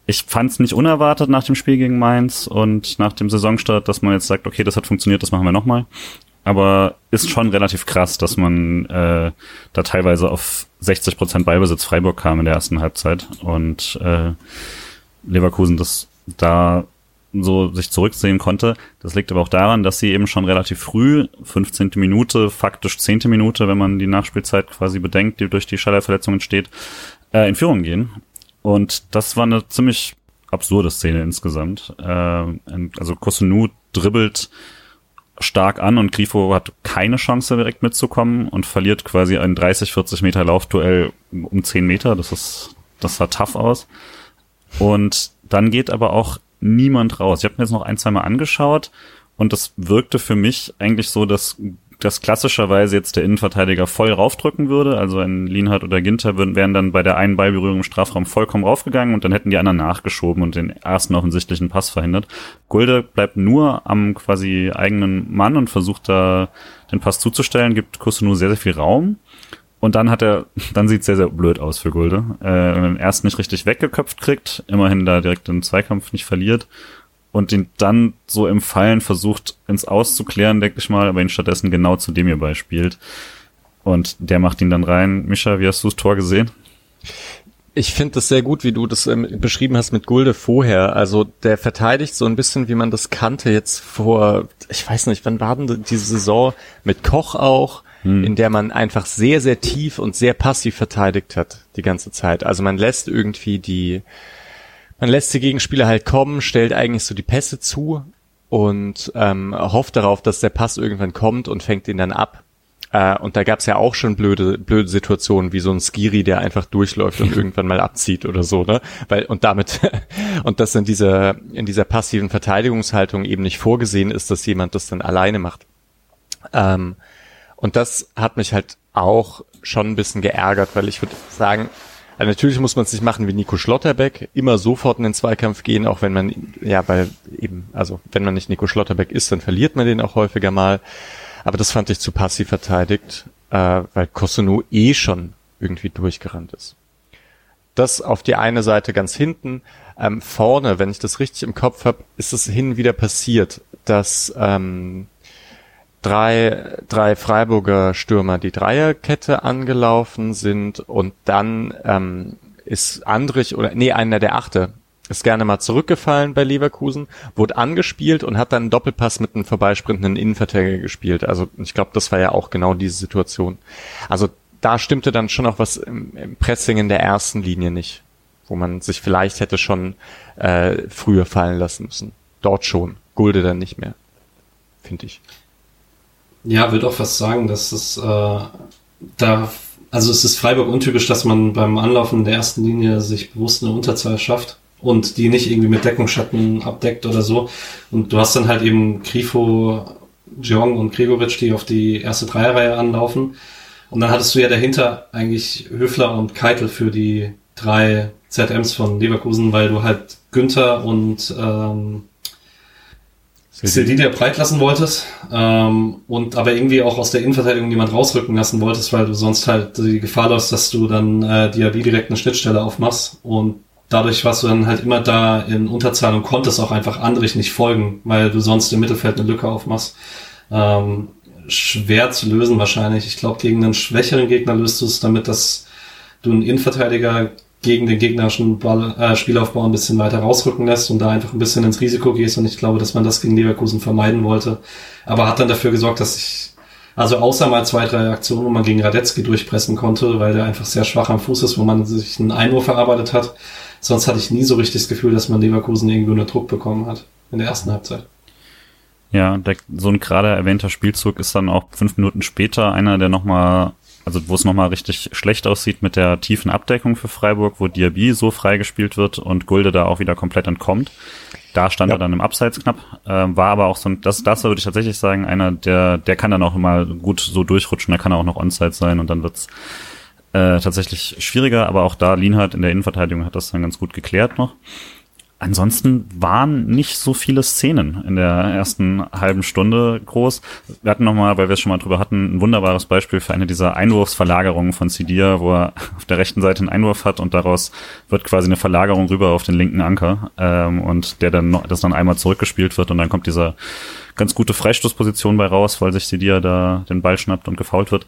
ich fand es nicht unerwartet nach dem Spiel gegen Mainz und nach dem Saisonstart, dass man jetzt sagt, okay, das hat funktioniert, das machen wir nochmal aber ist schon relativ krass, dass man äh, da teilweise auf 60 Prozent Ballbesitz Freiburg kam in der ersten Halbzeit und äh, Leverkusen das da so sich zurücksehen konnte. Das liegt aber auch daran, dass sie eben schon relativ früh, 15. Minute, faktisch 10. Minute, wenn man die Nachspielzeit quasi bedenkt, die durch die Schallerverletzung entsteht, äh, in Führung gehen. Und das war eine ziemlich absurde Szene insgesamt. Äh, also Kosunu dribbelt stark an und Grifo hat keine Chance direkt mitzukommen und verliert quasi ein 30, 40 Meter Laufduell um 10 Meter. Das ist, das sah tough aus. Und dann geht aber auch niemand raus. Ich habe mir jetzt noch ein, zwei Mal angeschaut und das wirkte für mich eigentlich so, dass dass klassischerweise jetzt der Innenverteidiger voll raufdrücken würde, also ein Lienhardt oder Ginter würden, wären dann bei der einen Ballberührung im Strafraum vollkommen raufgegangen und dann hätten die anderen nachgeschoben und den ersten offensichtlichen Pass verhindert. Gulde bleibt nur am quasi eigenen Mann und versucht da den Pass zuzustellen, gibt Kusunu sehr, sehr viel Raum. Und dann hat er, dann sieht sehr, sehr blöd aus für Gulde. Äh, erst nicht richtig weggeköpft kriegt, immerhin da direkt den Zweikampf nicht verliert und ihn dann so im Fallen versucht ins Auszuklären, denke ich mal, aber ihn stattdessen genau zu dem hierbei spielt. Und der macht ihn dann rein. Mischa, wie hast du das Tor gesehen? Ich finde das sehr gut, wie du das ähm, beschrieben hast mit Gulde vorher. Also der verteidigt so ein bisschen, wie man das kannte jetzt vor, ich weiß nicht, wann war denn diese Saison mit Koch auch, hm. in der man einfach sehr, sehr tief und sehr passiv verteidigt hat die ganze Zeit. Also man lässt irgendwie die man lässt die Gegenspieler halt kommen, stellt eigentlich so die Pässe zu und ähm, hofft darauf, dass der Pass irgendwann kommt und fängt ihn dann ab. Äh, und da gab's ja auch schon blöde, blöde Situationen, wie so ein Skiri, der einfach durchläuft und irgendwann mal abzieht oder so, ne? Weil, und damit, und das in dieser, in dieser passiven Verteidigungshaltung eben nicht vorgesehen ist, dass jemand das dann alleine macht. Ähm, und das hat mich halt auch schon ein bisschen geärgert, weil ich würde sagen, also natürlich muss man es nicht machen wie Nico Schlotterbeck, immer sofort in den Zweikampf gehen, auch wenn man, ja, weil eben, also wenn man nicht Nico Schlotterbeck ist, dann verliert man den auch häufiger mal. Aber das fand ich zu passiv verteidigt, äh, weil Kosono eh schon irgendwie durchgerannt ist. Das auf die eine Seite ganz hinten. Ähm, vorne, wenn ich das richtig im Kopf habe, ist es hin und wieder passiert, dass ähm, drei, drei Freiburger Stürmer die Dreierkette angelaufen sind und dann ähm, ist Andrich oder nee, einer der Achte ist gerne mal zurückgefallen bei Leverkusen, wurde angespielt und hat dann einen Doppelpass mit einem vorbeisprintenden Innenverteidiger gespielt. Also ich glaube, das war ja auch genau diese Situation. Also da stimmte dann schon auch was im, im Pressing in der ersten Linie nicht, wo man sich vielleicht hätte schon äh, früher fallen lassen müssen. Dort schon. Gulde dann nicht mehr, finde ich. Ja, würde auch fast sagen, dass es äh, da, also es ist Freiburg untypisch, dass man beim Anlaufen der ersten Linie sich bewusst eine Unterzahl schafft und die nicht irgendwie mit Deckungsschatten abdeckt oder so. Und du hast dann halt eben Grifo, Jong und Gregoritsch, die auf die erste Dreierreihe anlaufen. Und dann hattest du ja dahinter eigentlich Höfler und Keitel für die drei ZMs von Leverkusen, weil du halt Günther und ähm, Sildilia breit lassen wolltest ähm, und aber irgendwie auch aus der Innenverteidigung jemand rausrücken lassen wolltest, weil du sonst halt die Gefahr läufst, dass du dann äh, Diaby direkt eine Schnittstelle aufmachst und dadurch warst du dann halt immer da in Unterzahl und konntest auch einfach Andrich nicht folgen, weil du sonst im Mittelfeld eine Lücke aufmachst. Ähm, schwer zu lösen wahrscheinlich. Ich glaube, gegen einen schwächeren Gegner löst du es damit, dass du einen Innenverteidiger gegen den gegnerischen Ball, äh, Spielaufbau ein bisschen weiter rausrücken lässt und da einfach ein bisschen ins Risiko gehst. Und ich glaube, dass man das gegen Leverkusen vermeiden wollte. Aber hat dann dafür gesorgt, dass ich, also außer mal zwei, drei Aktionen, wo man gegen Radetzky durchpressen konnte, weil der einfach sehr schwach am Fuß ist, wo man sich einen Einwurf erarbeitet hat. Sonst hatte ich nie so richtig das Gefühl, dass man Leverkusen irgendwie unter Druck bekommen hat in der ersten Halbzeit. Ja, der, so ein gerade erwähnter Spielzug ist dann auch fünf Minuten später einer, der nochmal also wo es nochmal richtig schlecht aussieht mit der tiefen Abdeckung für Freiburg, wo Diaby so freigespielt wird und Gulde da auch wieder komplett entkommt. Da stand ja. er dann im Abseits knapp, äh, war aber auch so ein, das, das würde ich tatsächlich sagen, einer, der, der kann dann auch immer gut so durchrutschen, da kann er auch noch Onside sein und dann wird's äh, tatsächlich schwieriger, aber auch da Lienhardt in der Innenverteidigung hat das dann ganz gut geklärt noch. Ansonsten waren nicht so viele Szenen in der ersten halben Stunde groß. Wir hatten nochmal, weil wir es schon mal drüber hatten, ein wunderbares Beispiel für eine dieser Einwurfsverlagerungen von Sidia, wo er auf der rechten Seite einen Einwurf hat und daraus wird quasi eine Verlagerung rüber auf den linken Anker ähm, und der dann noch, das dann einmal zurückgespielt wird und dann kommt dieser ganz gute Freistoßposition bei raus, weil sich Sidia da den Ball schnappt und gefault wird.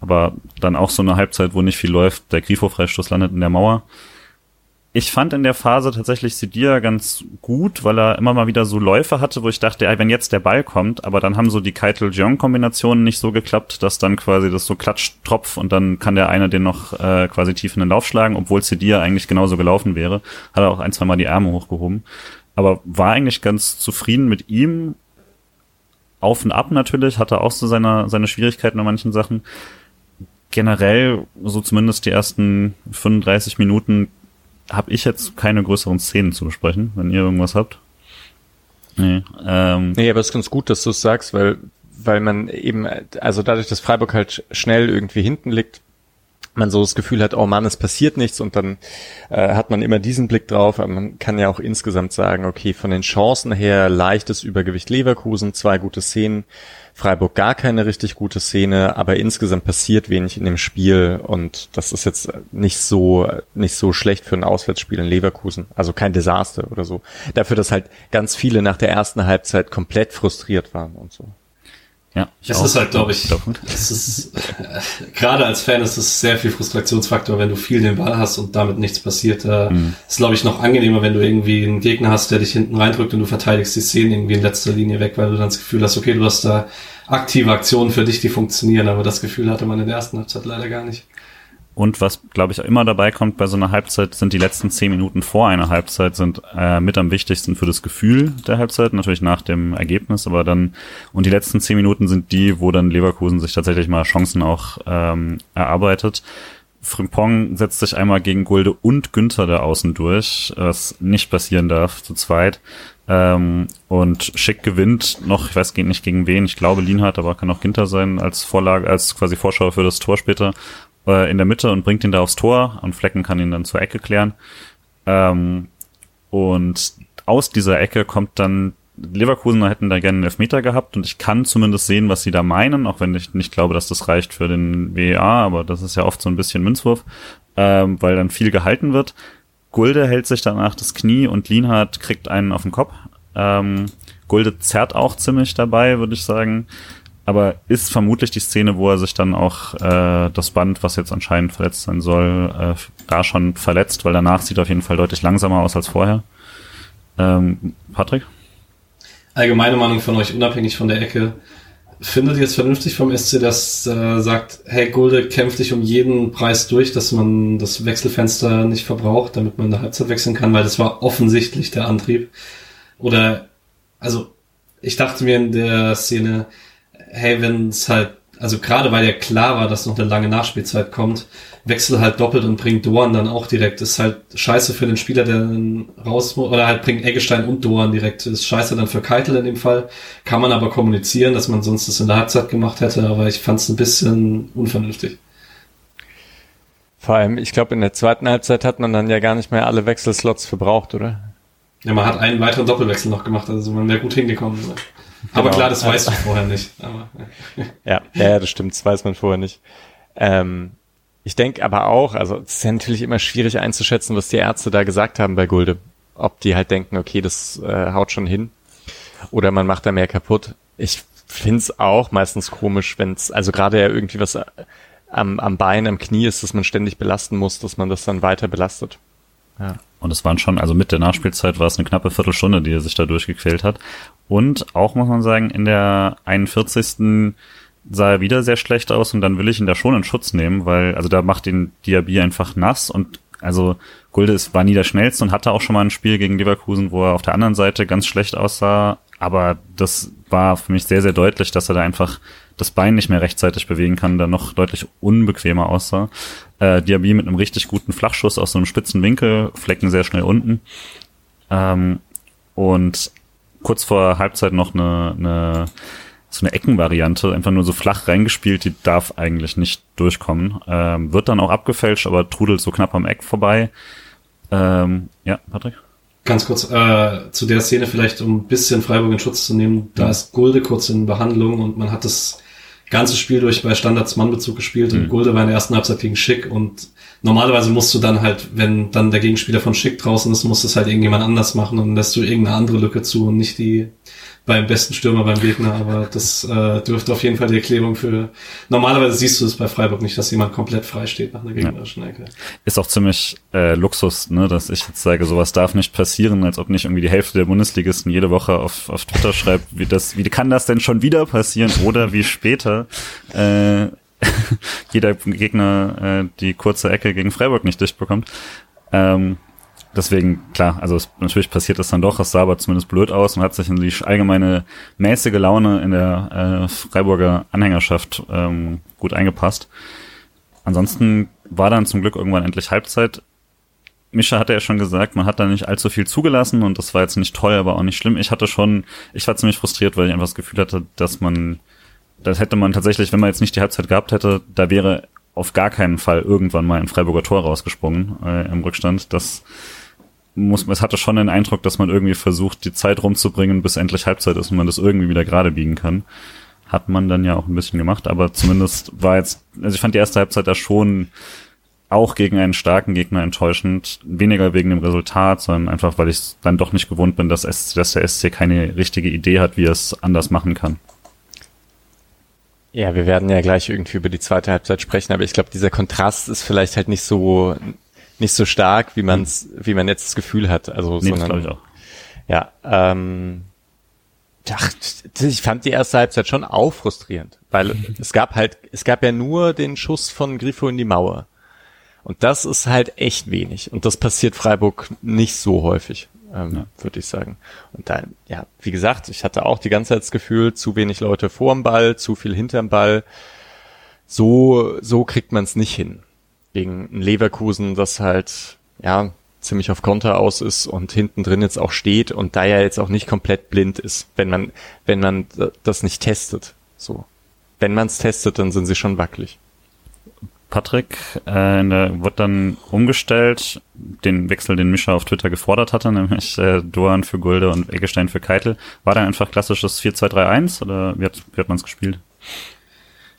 Aber dann auch so eine Halbzeit, wo nicht viel läuft, der Grifo-Freistoß landet in der Mauer ich fand in der Phase tatsächlich Sidia ganz gut, weil er immer mal wieder so Läufe hatte, wo ich dachte, ey, wenn jetzt der Ball kommt, aber dann haben so die Keitel-Jeong-Kombinationen nicht so geklappt, dass dann quasi das so klatscht, tropf und dann kann der eine den noch äh, quasi tief in den Lauf schlagen, obwohl Sidia eigentlich genauso gelaufen wäre. Hat er auch ein, zwei Mal die Arme hochgehoben. Aber war eigentlich ganz zufrieden mit ihm auf und ab natürlich, hatte auch so seine, seine Schwierigkeiten in manchen Sachen. Generell, so zumindest die ersten 35 Minuten, habe ich jetzt keine größeren Szenen zu besprechen, wenn ihr irgendwas habt. Nee, ähm, nee aber es ist ganz gut, dass du es sagst, weil, weil man eben, also dadurch, dass Freiburg halt schnell irgendwie hinten liegt, man so das Gefühl hat, oh Mann, es passiert nichts und dann äh, hat man immer diesen Blick drauf. Aber man kann ja auch insgesamt sagen, okay, von den Chancen her leichtes Übergewicht Leverkusen, zwei gute Szenen, Freiburg gar keine richtig gute Szene, aber insgesamt passiert wenig in dem Spiel und das ist jetzt nicht so nicht so schlecht für ein Auswärtsspiel in Leverkusen, also kein Desaster oder so. Dafür, dass halt ganz viele nach der ersten Halbzeit komplett frustriert waren und so. Ja, es ist halt, glaube ich, es ist, äh, gerade als Fan ist es sehr viel Frustrationsfaktor, wenn du viel den Ball hast und damit nichts passiert. Äh, mhm. Ist, glaube ich, noch angenehmer, wenn du irgendwie einen Gegner hast, der dich hinten reindrückt und du verteidigst die Szene irgendwie in letzter Linie weg, weil du dann das Gefühl hast, okay, du hast da aktive Aktionen für dich, die funktionieren, aber das Gefühl hatte man in der ersten Halbzeit leider gar nicht. Und was, glaube ich, immer dabei kommt bei so einer Halbzeit, sind die letzten zehn Minuten vor einer Halbzeit sind äh, mit am wichtigsten für das Gefühl der Halbzeit, natürlich nach dem Ergebnis, aber dann, und die letzten zehn Minuten sind die, wo dann Leverkusen sich tatsächlich mal Chancen auch ähm, erarbeitet. Frimpong setzt sich einmal gegen Gulde und Günther da außen durch, was nicht passieren darf zu zweit. Ähm, und Schick gewinnt noch, ich weiß nicht gegen wen, ich glaube Lienhardt, aber kann auch Ginter sein als Vorlage, als quasi Vorschau für das Tor später äh, in der Mitte und bringt ihn da aufs Tor und Flecken kann ihn dann zur Ecke klären. Ähm, und aus dieser Ecke kommt dann Leverkusen hätten da gerne einen Elfmeter gehabt und ich kann zumindest sehen, was sie da meinen, auch wenn ich nicht glaube, dass das reicht für den WEA, aber das ist ja oft so ein bisschen Münzwurf, ähm, weil dann viel gehalten wird. Gulde hält sich danach das Knie und Lienhardt kriegt einen auf den Kopf. Ähm, Gulde zerrt auch ziemlich dabei, würde ich sagen aber ist vermutlich die Szene, wo er sich dann auch äh, das Band, was jetzt anscheinend verletzt sein soll, äh, da schon verletzt, weil danach sieht er auf jeden Fall deutlich langsamer aus als vorher. Ähm, Patrick? Allgemeine Meinung von euch, unabhängig von der Ecke. Findet ihr es vernünftig vom SC, dass äh, sagt, hey, Gulde kämpft dich um jeden Preis durch, dass man das Wechselfenster nicht verbraucht, damit man in der Halbzeit wechseln kann, weil das war offensichtlich der Antrieb. Oder, also, ich dachte mir in der Szene, hey, wenn es halt, also gerade weil ja klar war, dass noch eine lange Nachspielzeit kommt, wechsel halt doppelt und bringt Doan dann auch direkt. Ist halt scheiße für den Spieler, der dann raus muss, oder halt bringt Eggestein und Doan direkt. Ist scheiße dann für Keitel in dem Fall. Kann man aber kommunizieren, dass man sonst das in der Halbzeit gemacht hätte, aber ich fand es ein bisschen unvernünftig. Vor allem, ich glaube, in der zweiten Halbzeit hat man dann ja gar nicht mehr alle Wechselslots verbraucht, oder? Ja, man hat einen weiteren Doppelwechsel noch gemacht, also man wäre gut hingekommen. Aber genau. klar, das weißt du vorher nicht. Aber, ja. ja, das stimmt, das weiß man vorher nicht. Ähm, ich denke aber auch, also es ist ja natürlich immer schwierig einzuschätzen, was die Ärzte da gesagt haben bei Gulde. Ob die halt denken, okay, das äh, haut schon hin. Oder man macht da mehr kaputt. Ich find's auch meistens komisch, wenn's also gerade ja irgendwie was äh, am, am Bein, am Knie ist, dass man ständig belasten muss, dass man das dann weiter belastet. Ja. Und es waren schon, also mit der Nachspielzeit war es eine knappe Viertelstunde, die er sich da durchgequält hat. Und auch, muss man sagen, in der 41. sah er wieder sehr schlecht aus und dann will ich ihn da schon in Schutz nehmen, weil, also da macht ihn Diaby einfach nass und also Gulde ist, war nie der schnellste und hatte auch schon mal ein Spiel gegen Leverkusen, wo er auf der anderen Seite ganz schlecht aussah. Aber das war für mich sehr, sehr deutlich, dass er da einfach das Bein nicht mehr rechtzeitig bewegen kann, da noch deutlich unbequemer aussah. Äh, Diaby mit einem richtig guten Flachschuss aus so einem spitzen Winkel, Flecken sehr schnell unten. Ähm, und kurz vor Halbzeit noch eine, eine so eine Eckenvariante, einfach nur so flach reingespielt, die darf eigentlich nicht durchkommen. Ähm, wird dann auch abgefälscht, aber trudelt so knapp am Eck vorbei. Ähm, ja, Patrick? Ganz kurz äh, zu der Szene vielleicht, um ein bisschen Freiburg in Schutz zu nehmen. Da ist Gulde kurz in Behandlung und man hat das ganze Spiel durch bei Standards Mannbezug gespielt und mhm. Gulde war in der ersten Halbzeit gegen Schick und normalerweise musst du dann halt, wenn dann der Gegenspieler von Schick draußen ist, musst du es halt irgendjemand anders machen und lässt du irgendeine andere Lücke zu und nicht die beim besten Stürmer beim Gegner, aber das äh, dürfte auf jeden Fall die Erklärung für. Normalerweise siehst du es bei Freiburg nicht, dass jemand komplett frei steht nach einer gegnerischen Ecke. Ist auch ziemlich äh, Luxus, ne, dass ich jetzt sage, sowas darf nicht passieren, als ob nicht irgendwie die Hälfte der Bundesligisten jede Woche auf, auf Twitter schreibt, wie das, wie kann das denn schon wieder passieren oder wie später äh, jeder Gegner äh, die kurze Ecke gegen Freiburg nicht dicht bekommt. Ähm, deswegen, klar, also es, natürlich passiert das dann doch, es sah aber zumindest blöd aus und hat sich in die allgemeine mäßige Laune in der äh, Freiburger Anhängerschaft ähm, gut eingepasst. Ansonsten war dann zum Glück irgendwann endlich Halbzeit. Mischa hatte ja schon gesagt, man hat da nicht allzu viel zugelassen und das war jetzt nicht toll, aber auch nicht schlimm. Ich hatte schon, ich war ziemlich frustriert, weil ich einfach das Gefühl hatte, dass man, das hätte man tatsächlich, wenn man jetzt nicht die Halbzeit gehabt hätte, da wäre auf gar keinen Fall irgendwann mal ein Freiburger Tor rausgesprungen äh, im Rückstand. Das muss, es hatte schon den Eindruck, dass man irgendwie versucht, die Zeit rumzubringen, bis endlich Halbzeit ist und man das irgendwie wieder gerade biegen kann. Hat man dann ja auch ein bisschen gemacht, aber zumindest war jetzt, also ich fand die erste Halbzeit da schon auch gegen einen starken Gegner enttäuschend. Weniger wegen dem Resultat, sondern einfach, weil ich dann doch nicht gewohnt bin, dass, es, dass der SC keine richtige Idee hat, wie er es anders machen kann. Ja, wir werden ja gleich irgendwie über die zweite Halbzeit sprechen, aber ich glaube, dieser Kontrast ist vielleicht halt nicht so nicht so stark, wie man's, wie man jetzt das Gefühl hat. Also, nee, sondern, ich auch. Ja, ähm, ach, ich fand die erste Halbzeit schon auch frustrierend, weil es gab halt, es gab ja nur den Schuss von Grifo in die Mauer. Und das ist halt echt wenig. Und das passiert Freiburg nicht so häufig, ähm, ja. würde ich sagen. Und dann, ja, wie gesagt, ich hatte auch die ganze Zeit das Gefühl, zu wenig Leute vorm Ball, zu viel hinterm Ball. So, so kriegt man es nicht hin. Gegen ein Leverkusen, das halt, ja, ziemlich auf Konter aus ist und hinten drin jetzt auch steht und da ja jetzt auch nicht komplett blind ist, wenn man, wenn man das nicht testet. So. Wenn man es testet, dann sind sie schon wackelig. Patrick, äh, der wird dann umgestellt, den Wechsel, den Mischa auf Twitter gefordert hatte, nämlich äh, Doan für Gulde und Eggestein für Keitel. War dann einfach klassisches 4-2-3-1 oder wie hat, wie hat man es gespielt?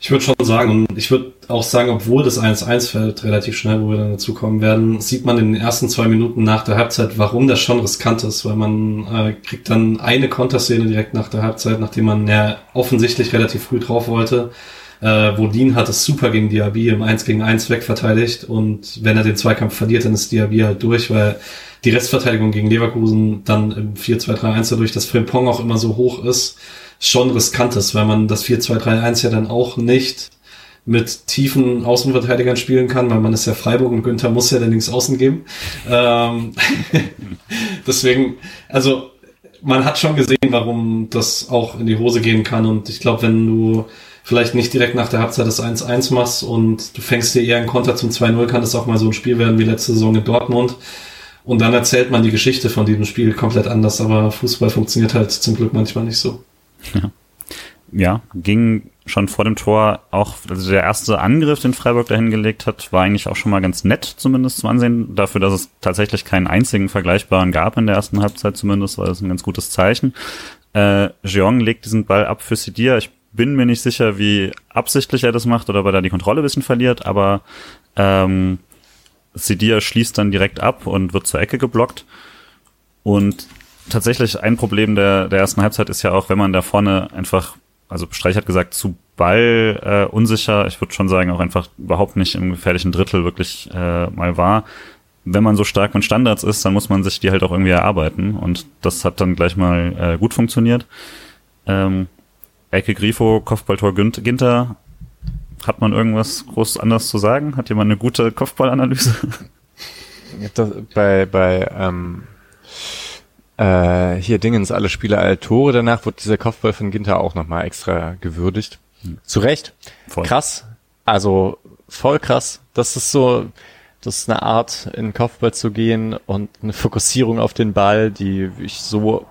Ich würde schon sagen, und ich würde auch sagen, obwohl das 1-1 fällt, relativ schnell, wo wir dann dazu kommen werden, sieht man in den ersten zwei Minuten nach der Halbzeit, warum das schon riskant ist, weil man äh, kriegt dann eine Konterszene direkt nach der Halbzeit, nachdem man ja offensichtlich relativ früh drauf wollte. Äh, Wodin hat es super gegen Diaby im 1 gegen 1 wegverteidigt und wenn er den Zweikampf verliert, dann ist Diaby halt durch, weil die Restverteidigung gegen Leverkusen dann im 4-2-3-1 dadurch, dass Frimpong auch immer so hoch ist, schon riskant ist, weil man das 4-2-3-1 ja dann auch nicht mit tiefen Außenverteidigern spielen kann, weil man ist ja Freiburg und Günther muss ja dann links außen geben. Ähm, deswegen, also man hat schon gesehen, warum das auch in die Hose gehen kann und ich glaube, wenn du vielleicht nicht direkt nach der Halbzeit das 1-1 machst und du fängst dir eher einen Konter zum 2-0, kann das auch mal so ein Spiel werden wie letzte Saison in Dortmund. Und dann erzählt man die Geschichte von diesem Spiel komplett anders, aber Fußball funktioniert halt zum Glück manchmal nicht so. Ja, ja ging schon vor dem Tor auch, also der erste Angriff, den Freiburg dahin gelegt hat, war eigentlich auch schon mal ganz nett, zumindest zum Ansehen. Dafür, dass es tatsächlich keinen einzigen Vergleichbaren gab in der ersten Halbzeit zumindest, war das ein ganz gutes Zeichen. Äh, Jeong legt diesen Ball ab für Sidia. Ich bin mir nicht sicher, wie absichtlich er das macht oder ob er da die Kontrolle ein bisschen verliert, aber ähm, Sidia schließt dann direkt ab und wird zur Ecke geblockt. Und tatsächlich ein Problem der, der ersten Halbzeit ist ja auch, wenn man da vorne einfach, also Streich hat gesagt, zu Ball äh, unsicher, ich würde schon sagen, auch einfach überhaupt nicht im gefährlichen Drittel wirklich äh, mal war. Wenn man so stark mit Standards ist, dann muss man sich die halt auch irgendwie erarbeiten. Und das hat dann gleich mal äh, gut funktioniert. Ähm, Ecke Grifo, Kopfballtor Ginter. Hat man irgendwas groß anders zu sagen? Hat jemand eine gute Kopfballanalyse? bei bei ähm, äh, hier Dingens alle Spieler alle Tore. Danach wird dieser Kopfball von Ginter auch nochmal extra gewürdigt. Hm. Zu Recht. Voll. Krass. Also voll krass. Das ist so, das ist eine Art, in Kopfball zu gehen und eine Fokussierung auf den Ball, die ich so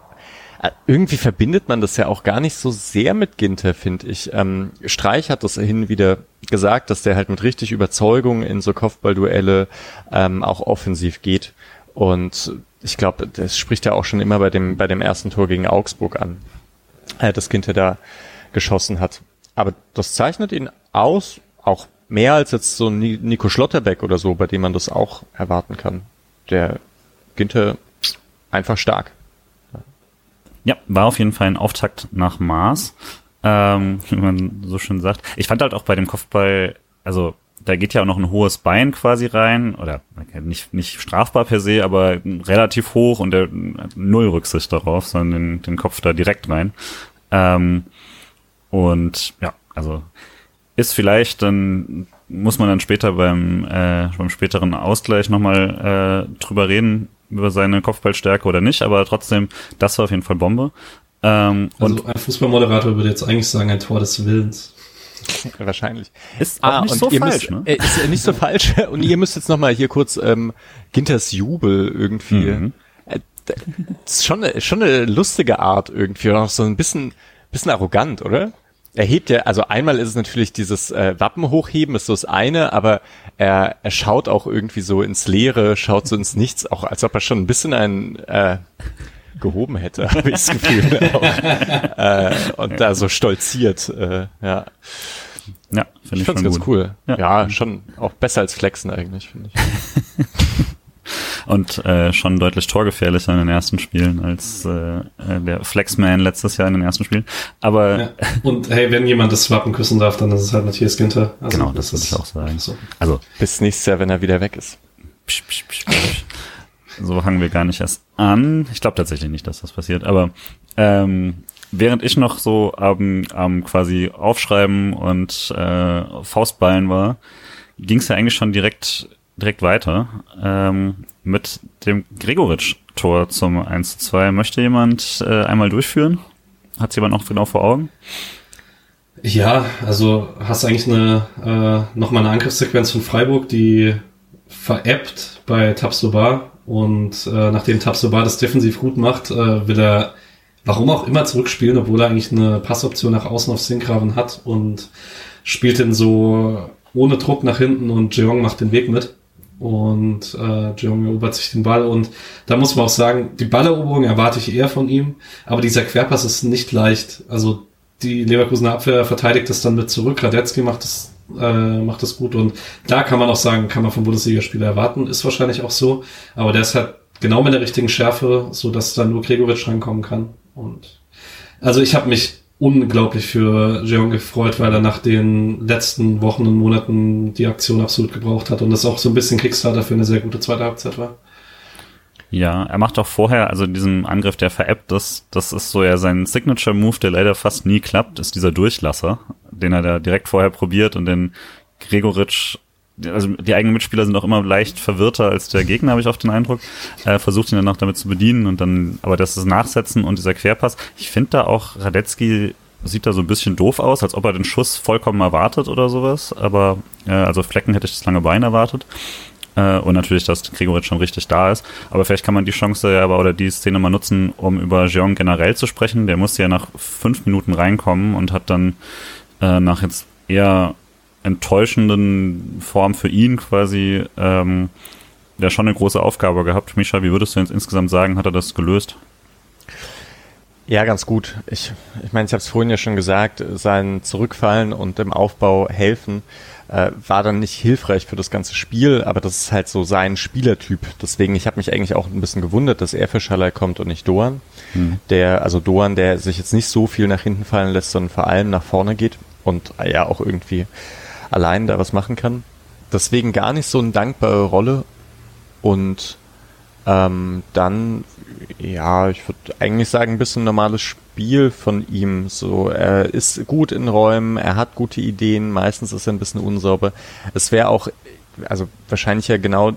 äh, irgendwie verbindet man das ja auch gar nicht so sehr mit Ginter, finde ich. Ähm, Streich hat das hin wieder gesagt, dass der halt mit richtig Überzeugung in so Kopfballduelle ähm, auch offensiv geht. Und ich glaube, das spricht ja auch schon immer bei dem, bei dem ersten Tor gegen Augsburg an, äh, dass Ginter da geschossen hat. Aber das zeichnet ihn aus, auch mehr als jetzt so Nico Schlotterbeck oder so, bei dem man das auch erwarten kann. Der Ginter einfach stark. Ja, war auf jeden Fall ein Auftakt nach Mars, ähm, wie man so schön sagt. Ich fand halt auch bei dem Kopfball, also da geht ja auch noch ein hohes Bein quasi rein, oder nicht, nicht strafbar per se, aber relativ hoch und der null Rücksicht darauf, sondern den, den Kopf da direkt rein. Ähm, und ja, also ist vielleicht dann muss man dann später beim, äh, beim späteren Ausgleich nochmal äh, drüber reden, über seine Kopfballstärke oder nicht, aber trotzdem, das war auf jeden Fall Bombe. Ähm, also und ein Fußballmoderator würde jetzt eigentlich sagen, ein Tor des Willens. Wahrscheinlich. Ist auch ah, nicht so falsch, müsst, ne? Äh, ist nicht so falsch. Und ihr müsst jetzt nochmal hier kurz ähm, Ginters Jubel irgendwie. Mhm. Äh, das ist schon eine, schon eine lustige Art irgendwie. Oder auch so ein bisschen, bisschen arrogant, oder? Er hebt ja, also einmal ist es natürlich dieses äh, Wappen hochheben, ist so das eine, aber er, er schaut auch irgendwie so ins Leere, schaut so ins Nichts, auch als ob er schon ein bisschen ein äh, gehoben hätte, habe ich das Gefühl. auch, äh, und da so stolziert, äh, ja. Ja, finde ich, ich schon ganz gut. cool. Ja. ja. schon auch besser als Flexen eigentlich, finde ich. und äh, schon deutlich torgefährlicher in den ersten Spielen als äh, äh der Flexman letztes Jahr in den ersten Spielen. Aber ja. und hey, wenn jemand das Wappen küssen darf, dann ist es halt Matthias Ginter. Also, genau, das, das würde ich auch sagen. So. Also bis nächstes Jahr, wenn er wieder weg ist. Psch, psch, psch, psch. So fangen wir gar nicht erst an. Ich glaube tatsächlich nicht, dass das passiert. Aber ähm, während ich noch so am, am quasi Aufschreiben und äh, Faustballen war, ging es ja eigentlich schon direkt direkt weiter ähm, mit dem Gregoritsch-Tor zum 1 zu 2. Möchte jemand äh, einmal durchführen? Hat jemand noch genau vor Augen? Ja, also hast eigentlich eine äh, nochmal eine Angriffssequenz von Freiburg, die veräppt bei Tabsoba und äh, nachdem Tabsoba das defensiv gut macht, äh, will er warum auch immer zurückspielen, obwohl er eigentlich eine Passoption nach außen auf Sinkgraven hat und spielt den so ohne Druck nach hinten und Jeong macht den Weg mit. Und äh, Jeong erobert sich den Ball und da muss man auch sagen, die Balleroberung erwarte ich eher von ihm, aber dieser Querpass ist nicht leicht. Also die Leverkusener Abwehr verteidigt das dann mit zurück. Radetzky macht das äh, macht das gut. Und da kann man auch sagen, kann man vom Bundesligaspieler erwarten, ist wahrscheinlich auch so. Aber der ist halt genau mit der richtigen Schärfe, so dass da nur Gregovic rankommen kann. Und also ich habe mich unglaublich für Jeong gefreut, weil er nach den letzten Wochen und Monaten die Aktion absolut gebraucht hat und das auch so ein bisschen Kickstarter für eine sehr gute zweite Halbzeit war. Ja, er macht auch vorher, also diesen Angriff, der veräppt ist, das ist so ja sein Signature-Move, der leider fast nie klappt, ist dieser Durchlasser, den er da direkt vorher probiert und den Gregoritsch, also die eigenen Mitspieler sind auch immer leicht verwirrter als der Gegner, habe ich oft den Eindruck, er versucht ihn dann auch damit zu bedienen und dann, aber das ist Nachsetzen und dieser Querpass, ich finde da auch Radetzky sieht da so ein bisschen doof aus, als ob er den Schuss vollkommen erwartet oder sowas, aber äh, also Flecken hätte ich das lange Bein erwartet. Äh, und natürlich, dass Gregoritsch schon richtig da ist. Aber vielleicht kann man die Chance ja aber oder die Szene mal nutzen, um über Jeong generell zu sprechen. Der musste ja nach fünf Minuten reinkommen und hat dann äh, nach jetzt eher enttäuschenden Form für ihn quasi ähm, ja schon eine große Aufgabe gehabt. Misha, wie würdest du jetzt insgesamt sagen, hat er das gelöst? Ja, ganz gut. Ich, ich meine, ich habe es vorhin ja schon gesagt, sein Zurückfallen und im Aufbau helfen äh, war dann nicht hilfreich für das ganze Spiel, aber das ist halt so sein Spielertyp. Deswegen, ich habe mich eigentlich auch ein bisschen gewundert, dass er für Schaller kommt und nicht Doan. Mhm. Der, also Doan, der sich jetzt nicht so viel nach hinten fallen lässt, sondern vor allem nach vorne geht und äh, ja auch irgendwie allein da was machen kann. Deswegen gar nicht so eine dankbare Rolle. Und ähm, dann, ja, ich würde eigentlich sagen, ein bisschen normales Spiel von ihm. So, er ist gut in Räumen, er hat gute Ideen, meistens ist er ein bisschen unsauber. Es wäre auch, also wahrscheinlich ja genau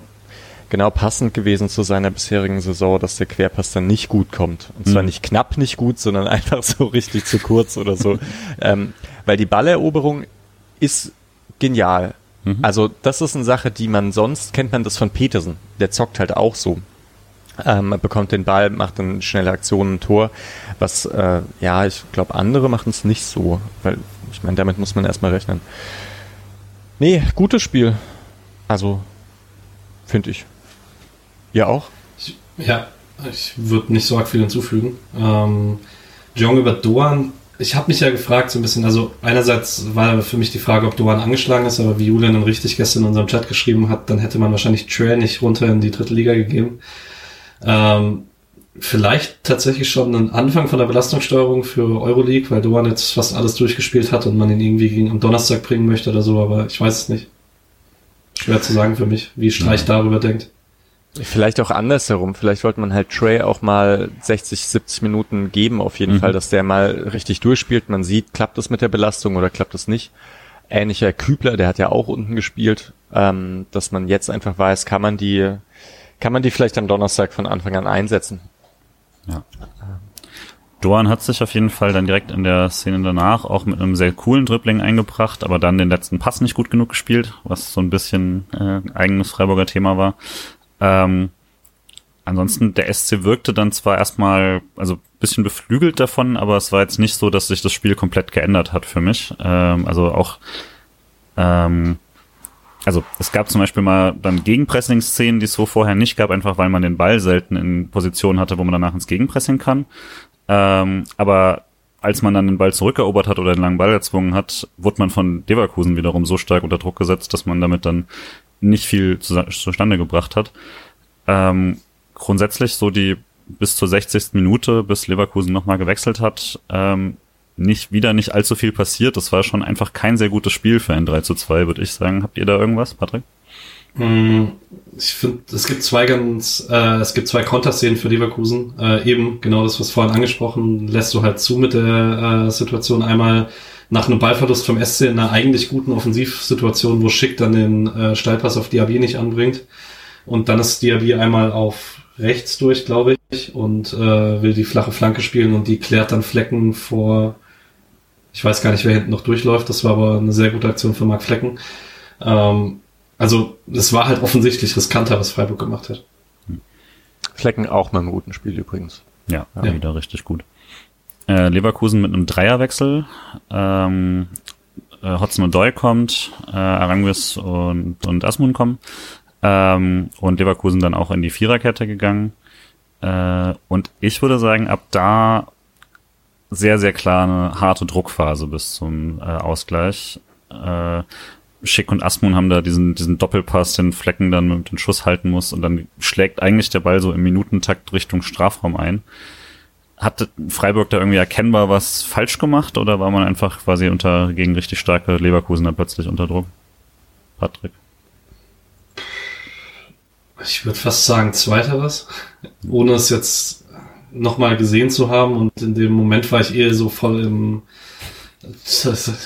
genau passend gewesen zu seiner bisherigen Saison, dass der Querpass dann nicht gut kommt. Und zwar mhm. nicht knapp nicht gut, sondern einfach so richtig zu kurz oder so. ähm, weil die Balleroberung ist genial. Mhm. Also das ist eine Sache, die man sonst, kennt man das von Petersen. Der zockt halt auch so ähm, bekommt den Ball, macht dann schnelle Aktionen, ein Tor. Was, äh, ja, ich glaube, andere machen es nicht so, weil ich meine, damit muss man erstmal rechnen. Nee, gutes Spiel. Also, finde ich. Ja auch? ja, ich würde nicht so arg viel hinzufügen. Ähm, Jong über Doan, ich habe mich ja gefragt so ein bisschen, also einerseits war für mich die Frage, ob Doan angeschlagen ist, aber wie Julian dann richtig gestern in unserem Chat geschrieben hat, dann hätte man wahrscheinlich Trail nicht runter in die dritte Liga gegeben. Ähm, vielleicht tatsächlich schon ein Anfang von der Belastungssteuerung für Euroleague, weil Doan jetzt fast alles durchgespielt hat und man ihn irgendwie gegen am Donnerstag bringen möchte oder so, aber ich weiß es nicht. Schwer zu sagen für mich, wie Streich ja. darüber denkt. Vielleicht auch andersherum. Vielleicht wollte man halt Trey auch mal 60, 70 Minuten geben, auf jeden mhm. Fall, dass der mal richtig durchspielt. Man sieht, klappt es mit der Belastung oder klappt es nicht. Ähnlicher Kübler, der hat ja auch unten gespielt, ähm, dass man jetzt einfach weiß, kann man die Kann man die vielleicht am Donnerstag von Anfang an einsetzen? Ja. Doan hat sich auf jeden Fall dann direkt in der Szene danach auch mit einem sehr coolen Dribbling eingebracht, aber dann den letzten Pass nicht gut genug gespielt, was so ein bisschen äh, eigenes Freiburger Thema war. Ähm, ansonsten, der SC wirkte dann zwar erstmal, also bisschen beflügelt davon, aber es war jetzt nicht so, dass sich das Spiel komplett geändert hat für mich. Ähm, also auch ähm, also es gab zum Beispiel mal dann Gegenpressing-Szenen, die es so vorher nicht gab, einfach weil man den Ball selten in Positionen hatte, wo man danach ins Gegenpressing kann. Ähm, aber als man dann den Ball zurückerobert hat oder den langen Ball erzwungen hat, wurde man von Leverkusen wiederum so stark unter Druck gesetzt, dass man damit dann nicht viel zu, zustande gebracht hat. Ähm, grundsätzlich so die bis zur 60. Minute, bis Leverkusen nochmal gewechselt hat, ähm, nicht wieder nicht allzu viel passiert. Das war schon einfach kein sehr gutes Spiel für ein 3 zu 2, würde ich sagen. Habt ihr da irgendwas, Patrick? Mm, ich finde, es gibt zwei ganz, äh, es gibt zwei Konterszenen für Leverkusen. Äh, eben genau das, was vorhin angesprochen, lässt du halt zu mit der äh, Situation. Einmal nach einem Ballverlust vom SC in einer eigentlich guten Offensivsituation, wo Schick dann den äh, Steilpass auf Diaby nicht anbringt. Und dann ist Diaby einmal auf rechts durch, glaube ich, und äh, will die flache Flanke spielen und die klärt dann Flecken vor, ich weiß gar nicht, wer hinten noch durchläuft. Das war aber eine sehr gute Aktion für Marc Flecken. Ähm, also es war halt offensichtlich riskanter, was Freiburg gemacht hat. Flecken auch mal im guten Spiel übrigens. Ja, ja. wieder richtig gut. Äh, Leverkusen mit einem Dreierwechsel. Ähm, äh, Hotzen und Doy kommt, äh, Aranguis und, und Asmun kommen. Ähm, und Leverkusen dann auch in die Viererkette gegangen. Äh, und ich würde sagen, ab da sehr, sehr klar eine harte Druckphase bis zum äh, Ausgleich. Äh, Schick und Asmun haben da diesen, diesen Doppelpass, den Flecken dann mit dem Schuss halten muss und dann schlägt eigentlich der Ball so im Minutentakt Richtung Strafraum ein. Hat Freiburg da irgendwie erkennbar was falsch gemacht oder war man einfach quasi unter gegen richtig starke Leverkusener plötzlich unter Druck? Patrick? Ich würde fast sagen, zweiteres. Ohne es jetzt nochmal gesehen zu haben und in dem Moment war ich eher so voll im,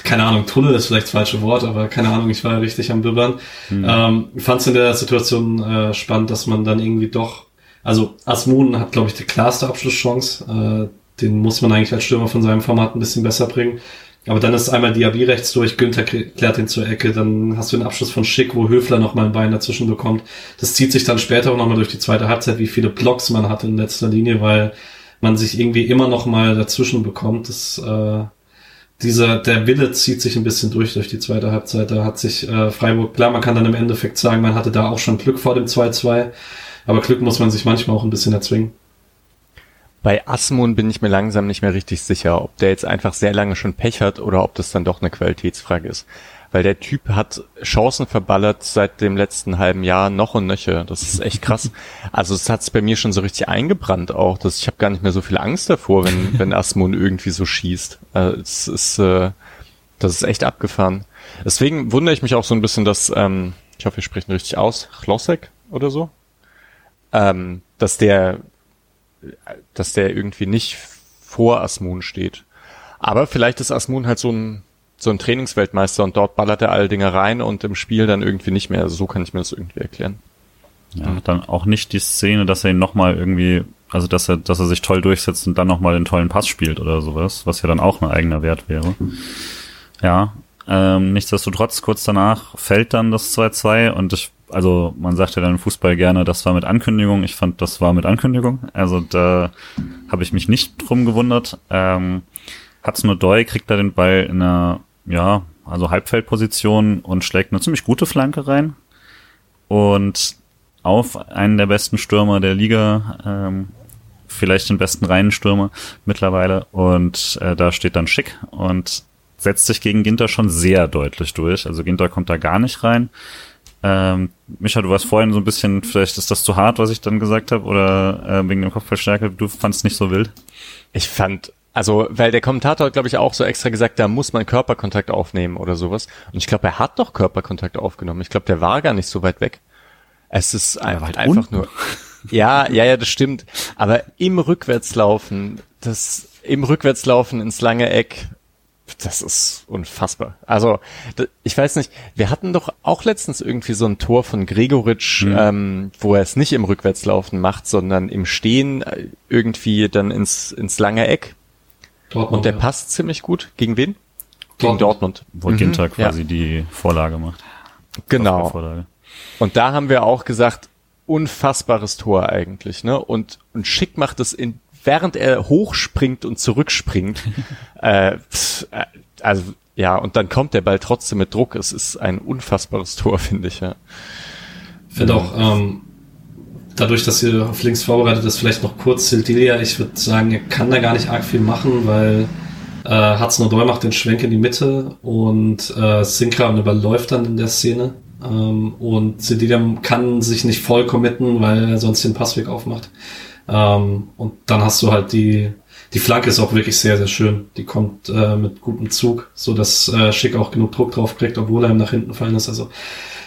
keine Ahnung, Tunnel ist vielleicht das falsche Wort, aber keine Ahnung, ich war ja richtig am Bibbern. Mhm. Ähm, Fand es in der Situation äh, spannend, dass man dann irgendwie doch, also Asmun hat, glaube ich, die klarste Abschlusschance. Äh, den muss man eigentlich als Stürmer von seinem Format ein bisschen besser bringen. Aber dann ist einmal Diaby rechts durch, Günther klärt ihn zur Ecke, dann hast du den Abschluss von Schick, wo Höfler nochmal ein Bein dazwischen bekommt. Das zieht sich dann später auch nochmal durch die zweite Halbzeit, wie viele Blocks man hat in letzter Linie, weil man sich irgendwie immer nochmal dazwischen bekommt. Das, äh, dieser, der Wille zieht sich ein bisschen durch durch die zweite Halbzeit. Da hat sich äh, Freiburg, klar, man kann dann im Endeffekt sagen, man hatte da auch schon Glück vor dem 2-2, aber Glück muss man sich manchmal auch ein bisschen erzwingen. Bei Asmun bin ich mir langsam nicht mehr richtig sicher, ob der jetzt einfach sehr lange schon Pech hat oder ob das dann doch eine Qualitätsfrage ist. Weil der Typ hat Chancen verballert seit dem letzten halben Jahr noch und nöcher. Das ist echt krass. Also es hat bei mir schon so richtig eingebrannt auch. Dass ich habe gar nicht mehr so viel Angst davor, wenn, wenn Asmun irgendwie so schießt. Also es ist, äh, das ist echt abgefahren. Deswegen wundere ich mich auch so ein bisschen, dass, ähm, ich hoffe, wir sprechen richtig aus, Chlosek oder so, ähm, dass der dass der irgendwie nicht vor Asmun steht. Aber vielleicht ist Asmun halt so ein, so ein Trainingsweltmeister und dort ballert er alle Dinge rein und im Spiel dann irgendwie nicht mehr. Also so kann ich mir das irgendwie erklären. Ja, dann auch nicht die Szene, dass er ihn nochmal irgendwie, also dass er, dass er sich toll durchsetzt und dann nochmal den tollen Pass spielt oder sowas, was ja dann auch ein eigener Wert wäre. Ja, ähm, nichtsdestotrotz, kurz danach fällt dann das 2-2 und ich also man sagt ja dann Fußball gerne, das war mit Ankündigung. Ich fand, das war mit Ankündigung. Also da habe ich mich nicht drum gewundert. Ähm, nur Doi kriegt da den Ball in einer, ja, also Halbfeldposition und schlägt eine ziemlich gute Flanke rein. Und auf einen der besten Stürmer der Liga, ähm, vielleicht den besten reinen Stürmer mittlerweile. Und äh, da steht dann Schick und setzt sich gegen Ginter schon sehr deutlich durch. Also Ginter kommt da gar nicht rein. Ähm, Micha, du warst vorhin so ein bisschen, vielleicht ist das zu hart, was ich dann gesagt habe, oder äh, wegen dem Kopfballstärke, du fandst nicht so wild? Ich fand, also, weil der Kommentator hat, glaube ich, auch so extra gesagt, da muss man Körperkontakt aufnehmen oder sowas. Und ich glaube, er hat doch Körperkontakt aufgenommen. Ich glaube, der war gar nicht so weit weg. Es ist einfach, halt einfach unten. nur. Ja, ja, ja, das stimmt. Aber im Rückwärtslaufen, das, im Rückwärtslaufen ins lange Eck, das ist unfassbar. Also, ich weiß nicht, wir hatten doch auch letztens irgendwie so ein Tor von Gregoritsch, mhm. ähm, wo er es nicht im Rückwärtslaufen macht, sondern im Stehen äh, irgendwie dann ins, ins lange Eck. Dortmund, Und der ja. passt ziemlich gut. Gegen wen? Gegen Dortmund. Wo mhm. Ginter quasi ja. die Vorlage macht. Genau. Und da haben wir auch gesagt, unfassbares Tor eigentlich, ne? Und, und Schick macht es in während er hochspringt und zurückspringt. äh, pff, äh, also ja, und dann kommt der Ball trotzdem mit Druck. Es ist ein unfassbares Tor, finde ich, ja. Ich finde auch, ähm, dadurch, dass ihr auf links vorbereitet ist, vielleicht noch kurz Sildilia. Ich würde sagen, er kann da gar nicht arg viel machen, weil äh, Odoi macht den Schwenk in die Mitte und äh, Sinkram überläuft dann in der Szene. Ähm, und Sildilia kann sich nicht voll committen, weil er sonst den Passweg aufmacht. Ähm, und dann hast du halt die, die Flanke ist auch wirklich sehr, sehr schön. Die kommt äh, mit gutem Zug, so dass äh, Schick auch genug Druck drauf kriegt, obwohl er ihm nach hinten fallen ist. Also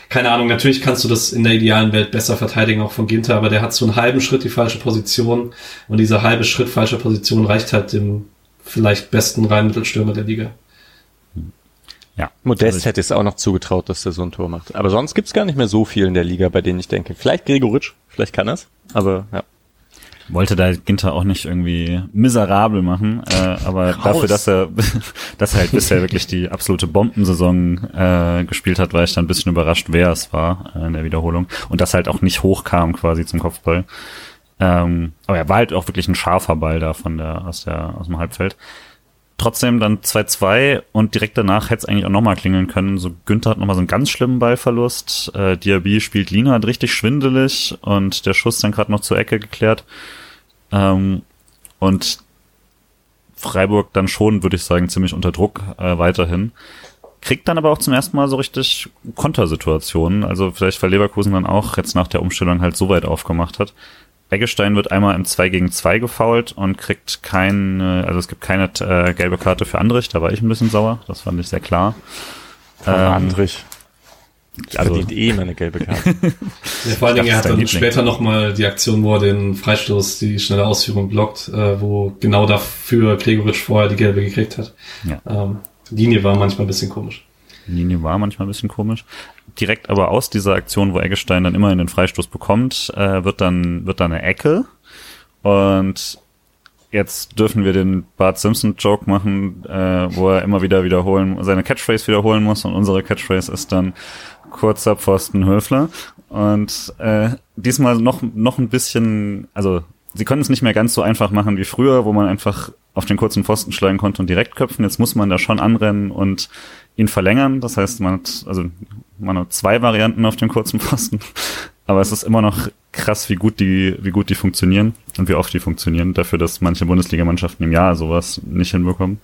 keine Ahnung, natürlich kannst du das in der idealen Welt besser verteidigen, auch von Ginter, aber der hat so einen halben Schritt die falsche Position und dieser halbe Schritt falsche Position reicht halt dem vielleicht besten Reinmittelstürmer der Liga. Ja. Modest also hätte es auch noch zugetraut, dass der so ein Tor macht. Aber sonst gibt's gar nicht mehr so viel in der Liga, bei denen ich denke. Vielleicht Gregoritsch, vielleicht kann er's, aber ja wollte da Ginter auch nicht irgendwie miserabel machen, äh, aber Raus. dafür, dass er, dass er halt bisher wirklich die absolute Bombensaison äh, gespielt hat, war ich dann ein bisschen überrascht, wer es war äh, in der Wiederholung und das halt auch nicht hochkam quasi zum Kopfball. Ähm, aber er war halt auch wirklich ein scharfer Ball da von der aus der aus dem Halbfeld trotzdem dann 2-2 und direkt danach hätte es eigentlich auch nochmal klingeln können. So Günther hat nochmal so einen ganz schlimmen Ballverlust. Äh, Diaby spielt Lina hat richtig schwindelig und der Schuss dann gerade noch zur Ecke geklärt. Ähm, und Freiburg dann schon, würde ich sagen, ziemlich unter Druck äh, weiterhin. Kriegt dann aber auch zum ersten Mal so richtig Kontersituationen. Also vielleicht, weil Leverkusen dann auch jetzt nach der Umstellung halt so weit aufgemacht hat. Eggestein wird einmal im 2 gegen 2 gefault und kriegt keine, also es gibt keine äh, gelbe Karte für Andrich, da war ich ein bisschen sauer, das fand ich sehr klar. ähm, Andrich. Also, verdient eh meine gelbe Karte. ja, vor allen Dingen, er hat dann Liebling. später nochmal die Aktion, wo er den Freistoß, die schnelle Ausführung blockt, äh, wo genau dafür Gregoritsch vorher die gelbe gekriegt hat. Ja. Ähm, Linie war manchmal ein bisschen komisch. Linie war manchmal ein bisschen komisch. Direkt aber aus dieser Aktion, wo Eggestein dann immer in den Freistoß bekommt, äh, wird dann, wird dann eine Ecke. Und jetzt dürfen wir den Bart Simpson Joke machen, äh, wo er immer wieder wiederholen, seine Catchphrase wiederholen muss und unsere Catchphrase ist dann kurzer Pfosten Höfler. Und äh, diesmal noch, noch ein bisschen, also sie konnten es nicht mehr ganz so einfach machen wie früher, wo man einfach auf den kurzen Pfosten schlagen konnte und direkt köpfen. Jetzt muss man da schon anrennen und ihn verlängern. Das heißt, man hat, also man hat zwei Varianten auf dem kurzen Pfosten. Aber es ist immer noch krass, wie gut die, wie gut die funktionieren und wie oft die funktionieren, dafür, dass manche Bundesligamannschaften im Jahr sowas nicht hinbekommen.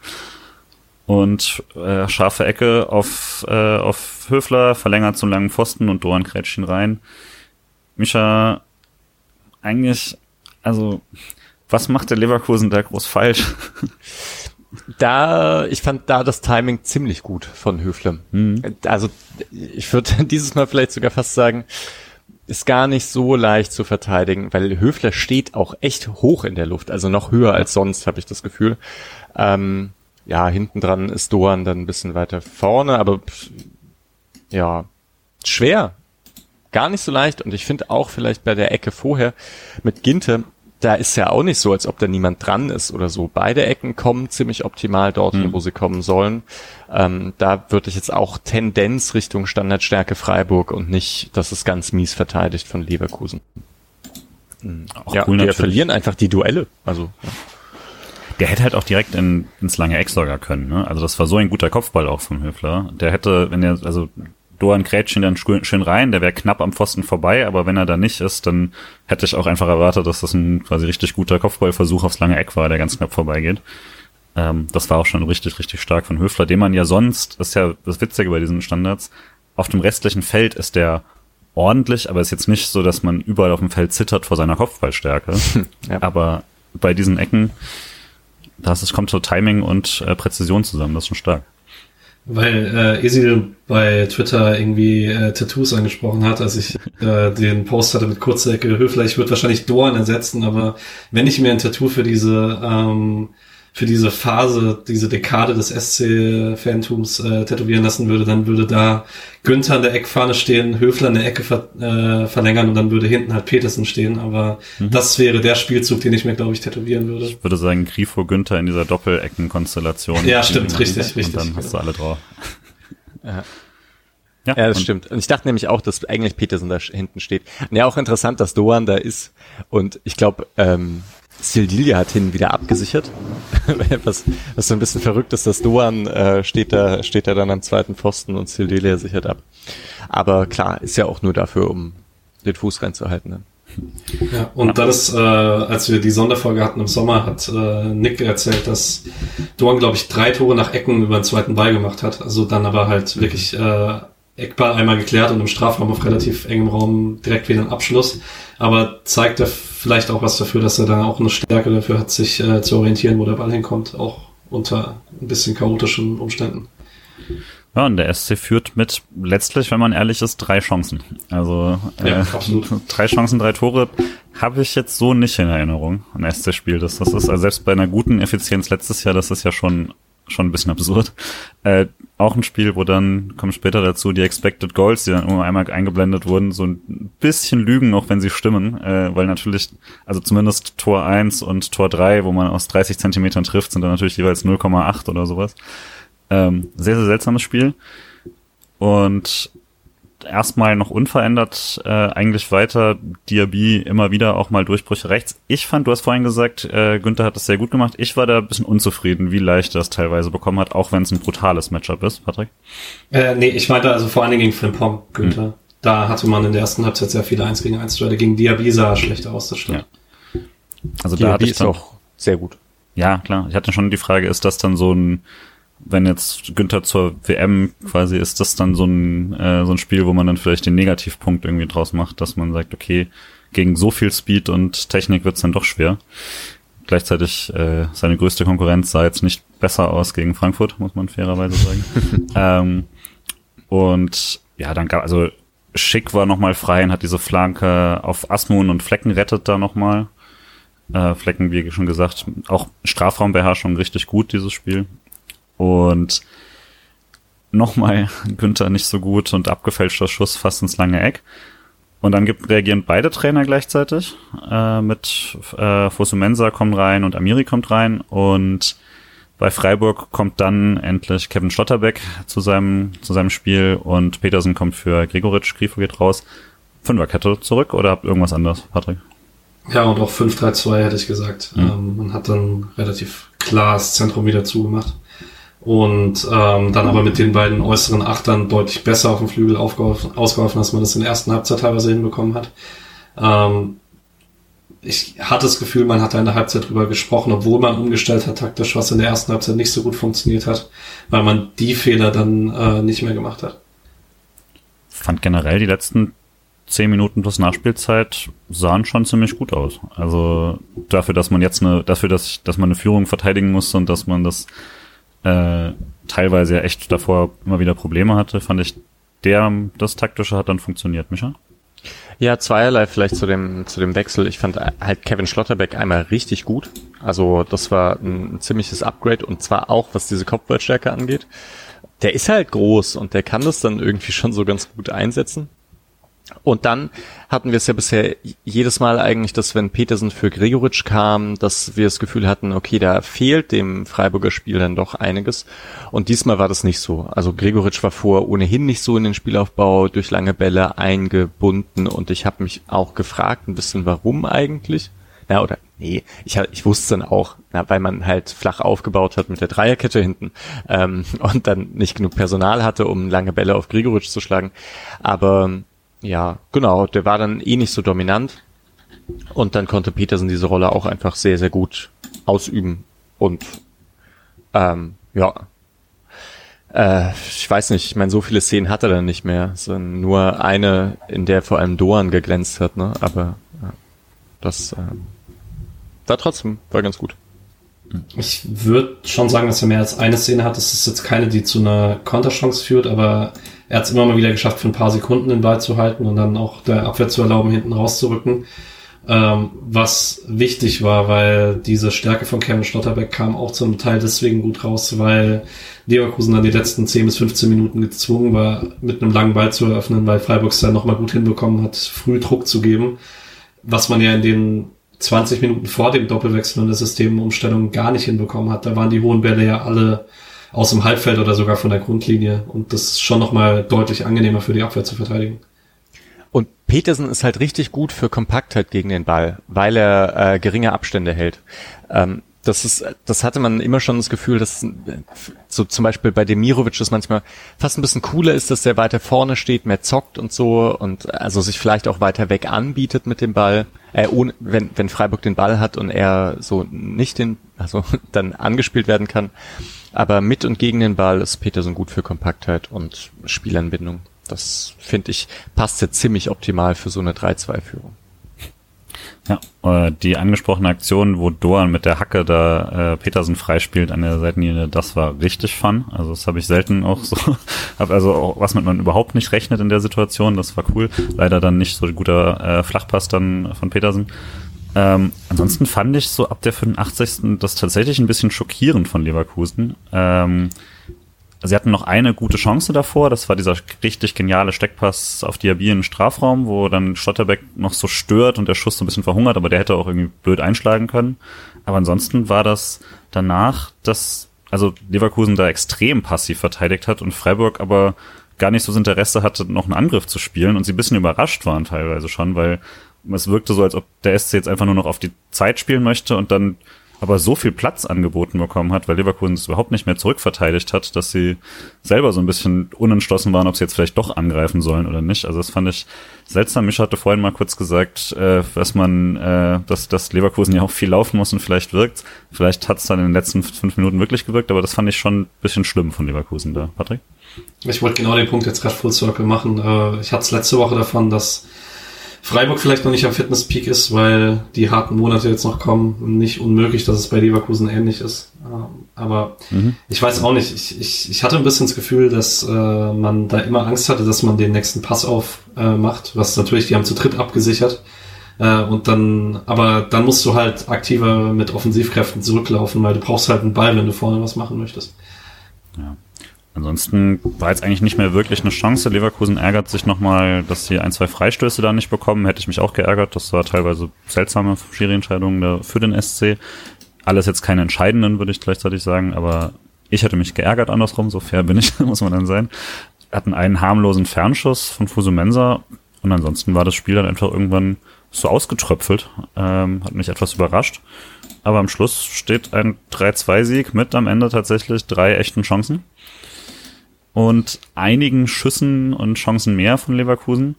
Und äh, scharfe Ecke auf, äh, auf Höfler, verlängert zum langen Pfosten und Doran krätscht ihn rein. Mischa, eigentlich, also, was macht der Leverkusen da groß falsch? Da, ich fand da das Timing ziemlich gut von Höfler. Mhm. Also, ich würde dieses Mal vielleicht sogar fast sagen, ist gar nicht so leicht zu verteidigen, weil Höfler steht auch echt hoch in der Luft, also noch höher als sonst, habe ich das Gefühl. Ähm, ja, hinten dran ist Doan dann ein bisschen weiter vorne, aber ja, schwer. Gar nicht so leicht. Und ich finde auch vielleicht bei der Ecke vorher mit Ginte, da ist ja auch nicht so, als ob da niemand dran ist oder so. Beide Ecken kommen ziemlich optimal dorthin, hm. wo sie kommen sollen. Ähm, da würde ich jetzt auch Tendenz Richtung Standardstärke Freiburg und nicht, dass es ganz mies verteidigt von Leverkusen. Hm. Auch ja, cool wir verlieren einfach die Duelle. Also ja. Der hätte halt auch direkt in, ins lange Eck sogar können. Ne? Also das war so ein guter Kopfball auch vom Höfler. Der hätte, wenn er, also Doan Grätschen dann schön rein, der wäre knapp am Pfosten vorbei, aber wenn er da nicht ist, dann hätte ich auch einfach erwartet, dass das ein quasi richtig guter Kopfballversuch aufs lange Eck war, der ganz knapp vorbeigeht. Ähm, das war auch schon richtig, richtig stark von Höfler, den man ja sonst, das ist ja das Witzige bei diesen Standards, auf dem restlichen Feld ist der ordentlich, aber ist jetzt nicht so, dass man überall auf dem Feld zittert vor seiner Kopfballstärke. ja. Aber bei diesen Ecken, das ist, kommt so Timing und äh, Präzision zusammen, das ist schon stark. Weil äh, Esil bei Twitter irgendwie äh, Tattoos angesprochen hat, als ich äh, den Post hatte mit Kurzecke Höfler. Ich würde wahrscheinlich Dorn ersetzen, aber wenn ich mir ein Tattoo für diese ähm, für diese Phase, diese Dekade des SC-Fantums äh, tätowieren lassen würde, dann würde da Günther an der Eckfahne stehen, Höfler in der Ecke ver äh, verlängern und dann würde hinten halt Petersen stehen. Aber mhm. das wäre der Spielzug, den ich mir, glaube ich, tätowieren würde. Ich würde sagen, Grifo Günther in dieser Doppeleckenkonstellation. Ja, stimmt, richtig, richtig. Und dann hast du alle drauf. Ja. Ja, ja das stimmt. Und ich dachte nämlich auch, dass eigentlich Petersen da hinten steht. Ja, auch interessant, dass Doan da ist. Und ich glaube, ähm, Sildilia hat hin wieder abgesichert. was, was so ein bisschen verrückt ist, dass Doan äh, steht da, steht da dann am zweiten Pfosten und Sildilia sichert ab. Aber klar, ist ja auch nur dafür, um den Fuß reinzuhalten. Dann. Ja, und dann ist, äh, als wir die Sonderfolge hatten im Sommer, hat äh, Nick erzählt, dass Doan, glaube ich, drei Tore nach Ecken über den zweiten Ball gemacht hat. Also dann aber halt wirklich äh, Eckball einmal geklärt und im Strafraum auf relativ engem Raum direkt wieder ein Abschluss. Aber zeigt er vielleicht auch was dafür, dass er da auch eine Stärke dafür hat, sich äh, zu orientieren, wo der Ball hinkommt, auch unter ein bisschen chaotischen Umständen. Ja, und der SC führt mit letztlich, wenn man ehrlich ist, drei Chancen. Also ja, äh, drei Chancen, drei Tore habe ich jetzt so nicht in Erinnerung, ein SC-Spiel. Das, das ist also selbst bei einer guten Effizienz letztes Jahr, das ist ja schon schon ein bisschen absurd. Äh, auch ein Spiel, wo dann, kommen später dazu, die Expected Goals, die dann immer einmal eingeblendet wurden, so ein bisschen lügen, auch wenn sie stimmen, äh, weil natürlich, also zumindest Tor 1 und Tor 3, wo man aus 30 Zentimetern trifft, sind dann natürlich jeweils 0,8 oder sowas. Ähm, sehr, sehr seltsames Spiel. Und erstmal noch unverändert äh, eigentlich weiter. Diaby immer wieder auch mal Durchbrüche rechts. Ich fand, du hast vorhin gesagt, äh, Günther hat das sehr gut gemacht. Ich war da ein bisschen unzufrieden, wie leicht er das teilweise bekommen hat, auch wenn es ein brutales Matchup ist, Patrick. Äh, nee, ich meinte also vor allen Dingen gegen Frimpong, Günther. Hm. Da hatte man in der ersten Halbzeit sehr viele 1 gegen 1 Duelle. Gegen Diaby sah schlechter aus, das stimmt. Ja. Also Diaby da hatte ich dann, ist auch sehr gut. Ja, klar. Ich hatte schon die Frage, ist das dann so ein wenn jetzt Günther zur WM quasi ist das dann so ein, äh, so ein Spiel, wo man dann vielleicht den Negativpunkt irgendwie draus macht, dass man sagt, okay, gegen so viel Speed und Technik wird's dann doch schwer. Gleichzeitig äh, seine größte Konkurrenz sah jetzt nicht besser aus gegen Frankfurt, muss man fairerweise sagen. ähm, und ja, dann gab also Schick war nochmal frei und hat diese Flanke auf Asmun und Flecken rettet da nochmal. Äh, Flecken, wie schon gesagt, auch Strafraumbeherrschung richtig gut, dieses Spiel. Und nochmal Günther nicht so gut und abgefälschter Schuss fast ins lange Eck. Und dann gibt, reagieren beide Trainer gleichzeitig. Äh, mit äh, Fosumensa kommt rein und Amiri kommt rein. Und bei Freiburg kommt dann endlich Kevin Schlotterbeck zu seinem, zu seinem Spiel und Petersen kommt für Gregoritsch, Grifo geht raus. Fünferkette zurück oder habt irgendwas anderes, Patrick? Ja, und auch 5-3-2 hätte ich gesagt. Mhm. Ähm, man hat dann relativ klar das Zentrum wieder zugemacht und ähm, dann aber mit den beiden äußeren Achtern deutlich besser auf dem Flügel ausgeholfen, als man das in der ersten Halbzeit teilweise hinbekommen hat. Ähm, ich hatte das Gefühl, man hat in der Halbzeit drüber gesprochen, obwohl man umgestellt hat taktisch, was in der ersten Halbzeit nicht so gut funktioniert hat, weil man die Fehler dann äh, nicht mehr gemacht hat. Fand generell die letzten zehn Minuten plus Nachspielzeit sahen schon ziemlich gut aus. Also dafür, dass man jetzt eine, dafür, dass, dass man eine Führung verteidigen musste und dass man das äh, teilweise ja echt davor immer wieder Probleme hatte, fand ich, der, das taktische hat dann funktioniert, Micha? Ja, zweierlei vielleicht zu dem, zu dem Wechsel. Ich fand halt Kevin Schlotterbeck einmal richtig gut. Also das war ein, ziemliches Upgrade und zwar auch, was diese Kopfballstärke angeht. Der ist halt groß und der kann das dann irgendwie schon so ganz gut einsetzen. Und dann hatten wir es ja bisher jedes Mal eigentlich, dass wenn Petersen für Gregoritsch kam, dass wir das Gefühl hatten, okay, da fehlt dem Freiburger Spiel dann doch einiges. Und diesmal war das nicht so. Also Gregoritsch war vor ohnehin nicht so in den Spielaufbau durch lange Bälle eingebunden und ich habe mich auch gefragt ein bisschen, warum eigentlich? Na, oder nee, ich, ich wusste dann auch, na, weil man halt flach aufgebaut hat mit der Dreierkette hinten ähm, und dann nicht genug Personal hatte, um lange Bälle auf Gregoritsch zu schlagen. Aber ja, genau, der war dann eh nicht so dominant. Und dann konnte Peterson diese Rolle auch einfach sehr, sehr gut ausüben. Und ähm, ja, äh, ich weiß nicht, ich meine, so viele Szenen hat er dann nicht mehr. Es nur eine, in der vor allem Doan geglänzt hat, ne? Aber ja, das äh, war trotzdem, war ganz gut. Ich würde schon sagen, dass er mehr als eine Szene hat. Das ist jetzt keine, die zu einer Konterchance führt, aber er hat es immer mal wieder geschafft, für ein paar Sekunden den Ball zu halten und dann auch der Abwehr zu erlauben, hinten rauszurücken. ähm, was wichtig war, weil diese Stärke von Kevin Schlotterbeck kam auch zum Teil deswegen gut raus, weil Leverkusen dann die letzten 10 bis 15 Minuten gezwungen war, mit einem langen Ball zu eröffnen, weil Freiburg es dann nochmal gut hinbekommen hat, früh Druck zu geben, was man ja in den 20 Minuten vor dem Doppelwechsel und der Systemumstellung gar nicht hinbekommen hat. Da waren die hohen Bälle ja alle aus dem Halbfeld oder sogar von der Grundlinie und das ist schon nochmal deutlich angenehmer für die Abwehr zu verteidigen. Und Petersen ist halt richtig gut für Kompaktheit gegen den Ball, weil er äh, geringe Abstände hält. Ähm, das ist, das hatte man immer schon das Gefühl, dass so zum Beispiel bei Demirovic das manchmal fast ein bisschen cooler ist, dass der weiter vorne steht, mehr zockt und so und also sich vielleicht auch weiter weg anbietet mit dem Ball. Äh, ohne, wenn, wenn Freiburg den Ball hat und er so nicht den, also dann angespielt werden kann. Aber mit und gegen den Ball ist Peterson gut für Kompaktheit und Spielanbindung. Das finde ich passt jetzt ziemlich optimal für so eine 3-2-Führung. Ja, äh, die angesprochene Aktion, wo Doan mit der Hacke da äh, Petersen freispielt an der Seitenlinie, das war richtig fun. Also das habe ich selten auch so, hab also auch, was mit man überhaupt nicht rechnet in der Situation, das war cool. Leider dann nicht so guter äh, Flachpass dann von Petersen. Ähm, ansonsten fand ich so ab der 85. das tatsächlich ein bisschen schockierend von Leverkusen. Ähm, Sie hatten noch eine gute Chance davor, das war dieser richtig geniale Steckpass auf Diaby den Strafraum, wo dann Stotterbeck noch so stört und der Schuss so ein bisschen verhungert, aber der hätte auch irgendwie blöd einschlagen können. Aber ansonsten war das danach, dass also Leverkusen da extrem passiv verteidigt hat und Freiburg aber gar nicht so das Interesse hatte, noch einen Angriff zu spielen und sie ein bisschen überrascht waren teilweise schon, weil es wirkte so, als ob der SC jetzt einfach nur noch auf die Zeit spielen möchte und dann aber so viel Platz angeboten bekommen hat, weil Leverkusen es überhaupt nicht mehr zurückverteidigt hat, dass sie selber so ein bisschen unentschlossen waren, ob sie jetzt vielleicht doch angreifen sollen oder nicht. Also das fand ich seltsam. Mich hatte vorhin mal kurz gesagt, äh, dass man, äh, dass, dass Leverkusen ja auch viel laufen muss und vielleicht wirkt. Vielleicht hat es dann in den letzten fünf Minuten wirklich gewirkt, aber das fand ich schon ein bisschen schlimm von Leverkusen da. Patrick? Ich wollte genau den Punkt jetzt gerade Full Circle machen. Äh, ich hatte es letzte Woche davon, dass Freiburg vielleicht noch nicht am Fitnesspeak ist, weil die harten Monate jetzt noch kommen. Nicht unmöglich, dass es bei Leverkusen ähnlich ist. Ähm, aber mhm. ich weiß auch nicht. Ich, ich, ich hatte ein bisschen das Gefühl, dass äh, man da immer Angst hatte, dass man den nächsten Pass aufmacht, äh, macht, was natürlich, die haben zu dritt abgesichert. Äh, und dann, aber dann musst du halt aktiver mit Offensivkräften zurücklaufen, weil du brauchst halt einen Ball, wenn du vorne was machen möchtest. Ja. Ansonsten war jetzt eigentlich nicht mehr wirklich eine Chance. Leverkusen ärgert sich nochmal, dass sie ein, zwei Freistöße da nicht bekommen. Hätte ich mich auch geärgert. Das war teilweise seltsame Schiri-Entscheidungen für den SC. Alles jetzt keine entscheidenden, würde ich gleichzeitig sagen, aber ich hätte mich geärgert andersrum, so fair bin ich, muss man dann sein. Hatten einen harmlosen Fernschuss von Fusumensa und ansonsten war das Spiel dann einfach irgendwann so ausgetröpfelt. Ähm, hat mich etwas überrascht. Aber am Schluss steht ein 3-2-Sieg mit am Ende tatsächlich drei echten Chancen und einigen Schüssen und Chancen mehr von Leverkusen,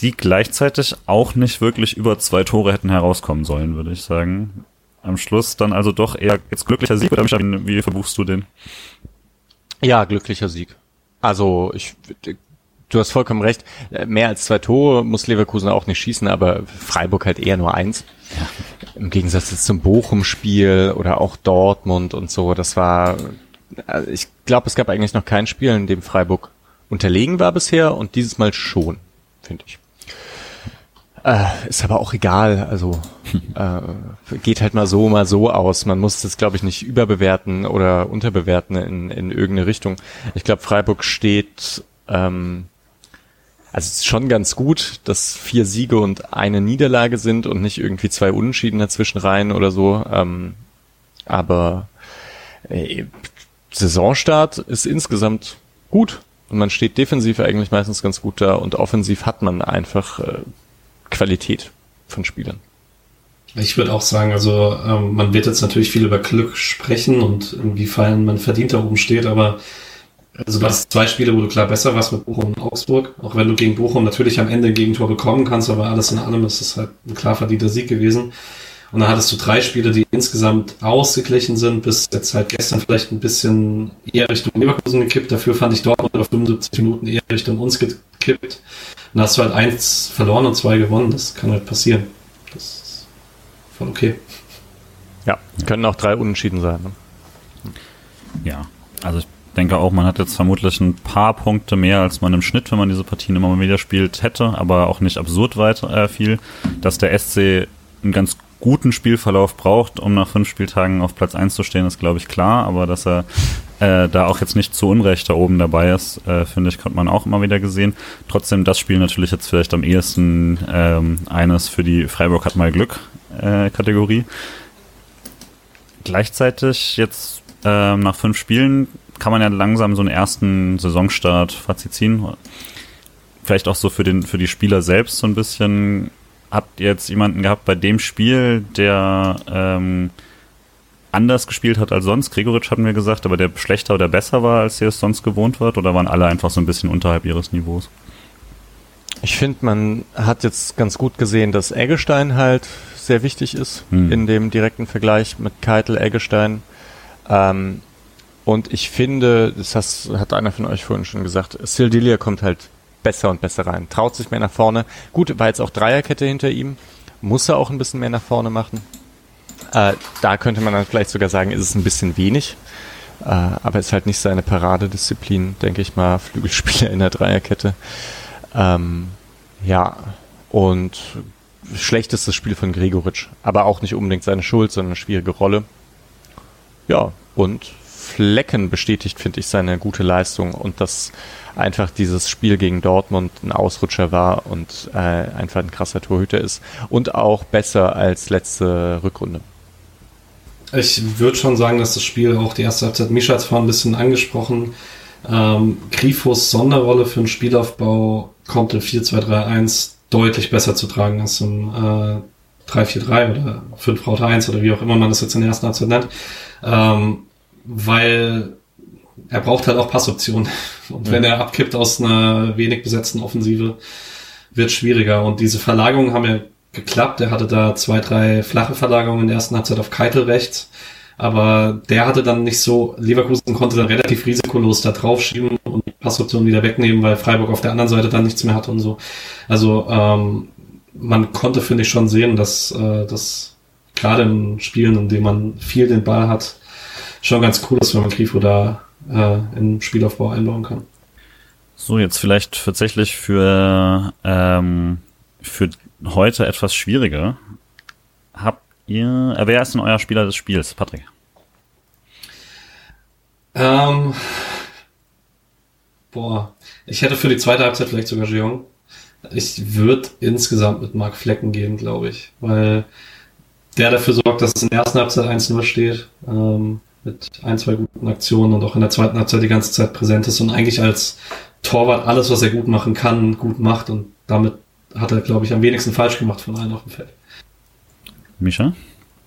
die gleichzeitig auch nicht wirklich über zwei Tore hätten herauskommen sollen, würde ich sagen. Am Schluss dann also doch eher jetzt glücklicher Sieg oder wie verbuchst du den? Ja, glücklicher Sieg. Also ich, du hast vollkommen recht. Mehr als zwei Tore muss Leverkusen auch nicht schießen, aber Freiburg halt eher nur eins. Ja. Im Gegensatz zum Bochum-Spiel oder auch Dortmund und so. Das war also ich glaube, es gab eigentlich noch kein Spiel, in dem Freiburg unterlegen war bisher und dieses Mal schon, finde ich. Äh, ist aber auch egal, also äh, geht halt mal so, mal so aus. Man muss das, glaube ich, nicht überbewerten oder unterbewerten in, in irgendeine Richtung. Ich glaube, Freiburg steht, ähm, also es ist schon ganz gut, dass vier Siege und eine Niederlage sind und nicht irgendwie zwei Unentschieden dazwischen rein oder so. Ähm, aber äh, Saisonstart ist insgesamt gut und man steht defensiv eigentlich meistens ganz gut da und offensiv hat man einfach äh, Qualität von Spielern. Ich würde auch sagen, also ähm, man wird jetzt natürlich viel über Glück sprechen und inwiefern man verdient da oben steht, aber also das zwei Spiele, wo du klar besser warst mit Bochum und Augsburg, auch wenn du gegen Bochum natürlich am Ende ein Gegentor bekommen kannst, aber alles in allem ist es halt ein klar verdienter Sieg gewesen. Und dann hattest du drei Spiele, die insgesamt ausgeglichen sind, bis jetzt halt gestern vielleicht ein bisschen eher Richtung Leverkusen gekippt. Dafür fand ich Dortmund auf 75 Minuten eher Richtung uns gekippt. Und dann hast du halt eins verloren und zwei gewonnen. Das kann halt passieren. Das ist voll okay. Ja, können auch drei Unentschieden sein. Ne? Ja, also denke auch, man hat jetzt vermutlich ein paar Punkte mehr, als man im Schnitt, wenn man diese Partien immer mal wieder spielt, hätte, aber auch nicht absurd weit äh, viel. Dass der SC einen ganz guten Spielverlauf braucht, um nach fünf Spieltagen auf Platz eins zu stehen, ist, glaube ich, klar. Aber dass er äh, da auch jetzt nicht zu Unrecht da oben dabei ist, äh, finde ich, hat man auch immer wieder gesehen. Trotzdem das Spiel natürlich jetzt vielleicht am ehesten ähm, eines für die Freiburg hat mal Glück äh, Kategorie. Gleichzeitig jetzt äh, nach fünf Spielen kann man ja langsam so einen ersten Saisonstart Fazit ziehen. Vielleicht auch so für den für die Spieler selbst so ein bisschen. Habt ihr jetzt jemanden gehabt bei dem Spiel, der ähm, anders gespielt hat als sonst? Gregoritsch hatten wir gesagt, aber der schlechter oder besser war, als ihr es sonst gewohnt wart? Oder waren alle einfach so ein bisschen unterhalb ihres Niveaus? Ich finde, man hat jetzt ganz gut gesehen, dass Eggestein halt sehr wichtig ist hm. in dem direkten Vergleich mit Keitel, Eggestein. Ähm, und ich finde, das hat einer von euch vorhin schon gesagt, Sildilia kommt halt besser und besser rein. Traut sich mehr nach vorne. Gut, war jetzt auch Dreierkette hinter ihm. Muss er auch ein bisschen mehr nach vorne machen. Äh, da könnte man dann vielleicht sogar sagen, ist es ein bisschen wenig. Äh, aber ist halt nicht seine Paradedisziplin, denke ich mal, Flügelspieler in der Dreierkette. Ähm, ja, und schlechtestes Spiel von Gregoritsch. Aber auch nicht unbedingt seine Schuld, sondern eine schwierige Rolle. Ja, und Flecken bestätigt, finde ich, seine gute Leistung und dass einfach dieses Spiel gegen Dortmund ein Ausrutscher war und äh, einfach ein krasser Torhüter ist und auch besser als letzte Rückrunde. Ich würde schon sagen, dass das Spiel auch die erste Halbzeit, Mischa hat vorhin ein bisschen angesprochen, ähm, Grifos Sonderrolle für den Spielaufbau kommt im 4-2-3-1 deutlich besser zu tragen als im äh, 3-4-3 oder 5-1 oder wie auch immer man das jetzt in der ersten Halbzeit nennt. Ähm, weil er braucht halt auch Passoptionen. Und ja. wenn er abkippt aus einer wenig besetzten Offensive, wird schwieriger. Und diese Verlagerungen haben ja geklappt. Er hatte da zwei, drei flache Verlagerungen in der ersten Halbzeit auf Keitel rechts. Aber der hatte dann nicht so, Leverkusen konnte dann relativ risikolos da draufschieben und Passoptionen wieder wegnehmen, weil Freiburg auf der anderen Seite dann nichts mehr hatte und so. Also ähm, man konnte, finde ich, schon sehen, dass äh, das gerade in Spielen, in denen man viel den Ball hat, schon ganz cool ist, wenn man Grifo da äh, in Spielaufbau einbauen kann. So, jetzt vielleicht tatsächlich für, ähm, für heute etwas schwieriger. Habt ihr, äh, wer ist denn euer Spieler des Spiels, Patrick? Ähm, boah, ich hätte für die zweite Halbzeit vielleicht sogar Jeong. Ich würde insgesamt mit Mark Flecken gehen, glaube ich, weil der dafür sorgt, dass es in der ersten Halbzeit 1-0 steht. Ähm, mit ein, zwei guten Aktionen und auch in der zweiten Halbzeit die ganze Zeit präsent ist und eigentlich als Torwart alles, was er gut machen kann, gut macht und damit hat er, glaube ich, am wenigsten falsch gemacht von allen auf dem Feld. Mischa?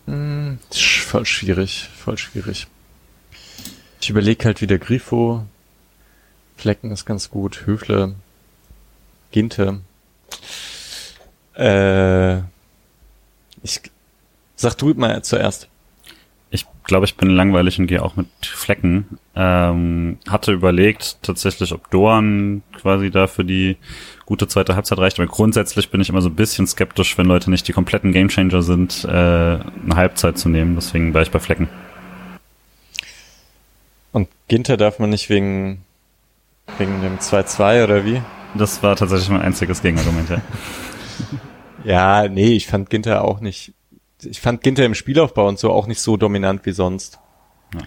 Hm, voll schwierig, voll schwierig. Ich überlege halt wieder Grifo, Flecken ist ganz gut, Höfle, Ginte. Äh, ich sag du mal zuerst glaube, ich bin langweilig und gehe auch mit Flecken. Ähm, hatte überlegt tatsächlich, ob Dorn quasi da für die gute zweite Halbzeit reicht. Aber grundsätzlich bin ich immer so ein bisschen skeptisch, wenn Leute nicht die kompletten Gamechanger sind, äh, eine Halbzeit zu nehmen. Deswegen war ich bei Flecken. Und Ginter darf man nicht wegen, wegen dem 2-2 oder wie? Das war tatsächlich mein einziges Gegenargument, ja. ja, nee, ich fand Ginter auch nicht ich fand Ginter im Spielaufbau und so auch nicht so dominant wie sonst. Ja,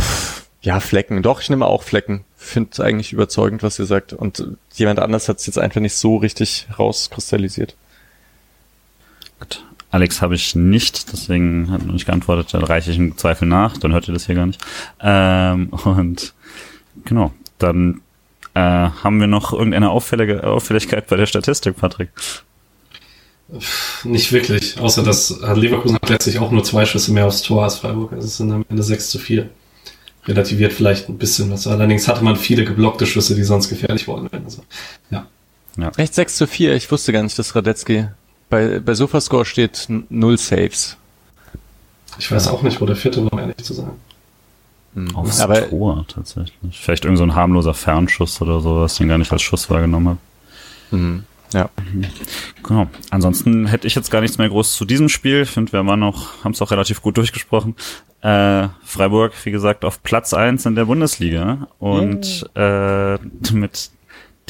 Pff, ja Flecken. Doch, ich nehme auch Flecken. Finde es eigentlich überzeugend, was ihr sagt. Und jemand anders hat es jetzt einfach nicht so richtig rauskristallisiert. Gut. Alex habe ich nicht, deswegen hat noch nicht geantwortet, dann reiche ich im Zweifel nach, dann hört ihr das hier gar nicht. Ähm, und genau, dann äh, haben wir noch irgendeine Auffällige, Auffälligkeit bei der Statistik, Patrick. Nicht wirklich, außer dass Leverkusen hat letztlich auch nur zwei Schüsse mehr aufs Tor als Freiburg. Also es sind am Ende 6 zu 4. Relativiert vielleicht ein bisschen was. Allerdings hatte man viele geblockte Schüsse, die sonst gefährlich worden wären. Also, ja. ja. Echt 6 zu 4? Ich wusste gar nicht, dass Radetzky bei, bei Sofascore steht null Saves. Ich weiß auch nicht, wo der vierte war, um ehrlich zu sein. Mhm. Aufs Aber, Tor tatsächlich. Vielleicht irgend so ein harmloser Fernschuss oder so, was ich den gar nicht als Schuss wahrgenommen habe. Mhm. Ja. Genau. Ansonsten hätte ich jetzt gar nichts mehr groß zu diesem Spiel. Ich finde, wir waren noch, haben es auch relativ gut durchgesprochen. Äh, Freiburg, wie gesagt, auf Platz eins in der Bundesliga und äh, mit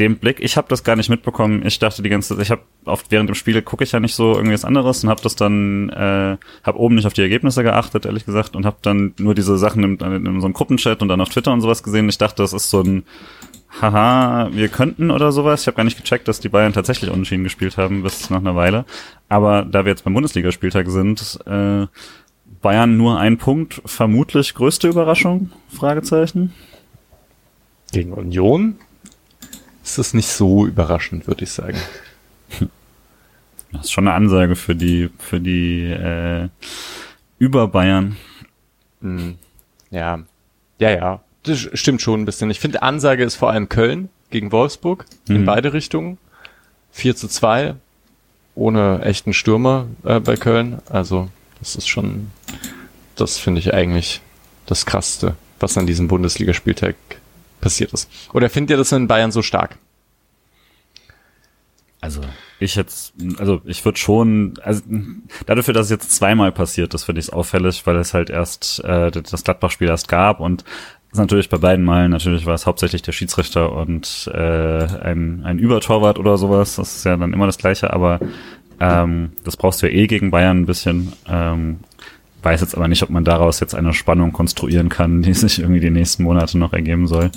dem Blick, ich habe das gar nicht mitbekommen. Ich dachte die ganze Zeit, ich habe oft während dem Spiel gucke ich ja nicht so irgendwas anderes und habe das dann, äh, habe oben nicht auf die Ergebnisse geachtet, ehrlich gesagt, und habe dann nur diese Sachen in, in so einem Gruppenchat und dann auf Twitter und sowas gesehen. Ich dachte, das ist so ein Haha, wir könnten oder sowas. Ich habe gar nicht gecheckt, dass die Bayern tatsächlich unentschieden gespielt haben bis nach einer Weile. Aber da wir jetzt beim Bundesligaspieltag sind, äh, Bayern nur ein Punkt, vermutlich größte Überraschung? Fragezeichen. Gegen Union ist das nicht so überraschend, würde ich sagen. Das ist schon eine Ansage für die, für die äh, über Bayern. Hm. Ja, ja, ja. Das stimmt schon ein bisschen. Ich finde, Ansage ist vor allem Köln gegen Wolfsburg in Mhm. beide Richtungen. 4 zu 2 ohne echten Stürmer äh, bei Köln. Also das ist schon, das finde ich eigentlich das Krasseste, was an diesem Bundesligaspieltag passiert ist. Oder findet ihr das in Bayern so stark? Also ich jetzt, also ich würde schon, also dafür, dass es jetzt zweimal passiert ist, finde ich es auffällig, weil es halt erst äh, das Gladbach-Spiel erst gab und ist natürlich bei beiden Malen, natürlich war es hauptsächlich der Schiedsrichter und äh, ein, ein Übertorwart oder sowas, das ist ja dann immer das Gleiche, aber ähm, das brauchst du ja eh gegen Bayern ein bisschen. Ähm, weiß jetzt aber nicht, ob man daraus jetzt eine Spannung konstruieren kann, die sich irgendwie die nächsten Monate noch ergeben soll.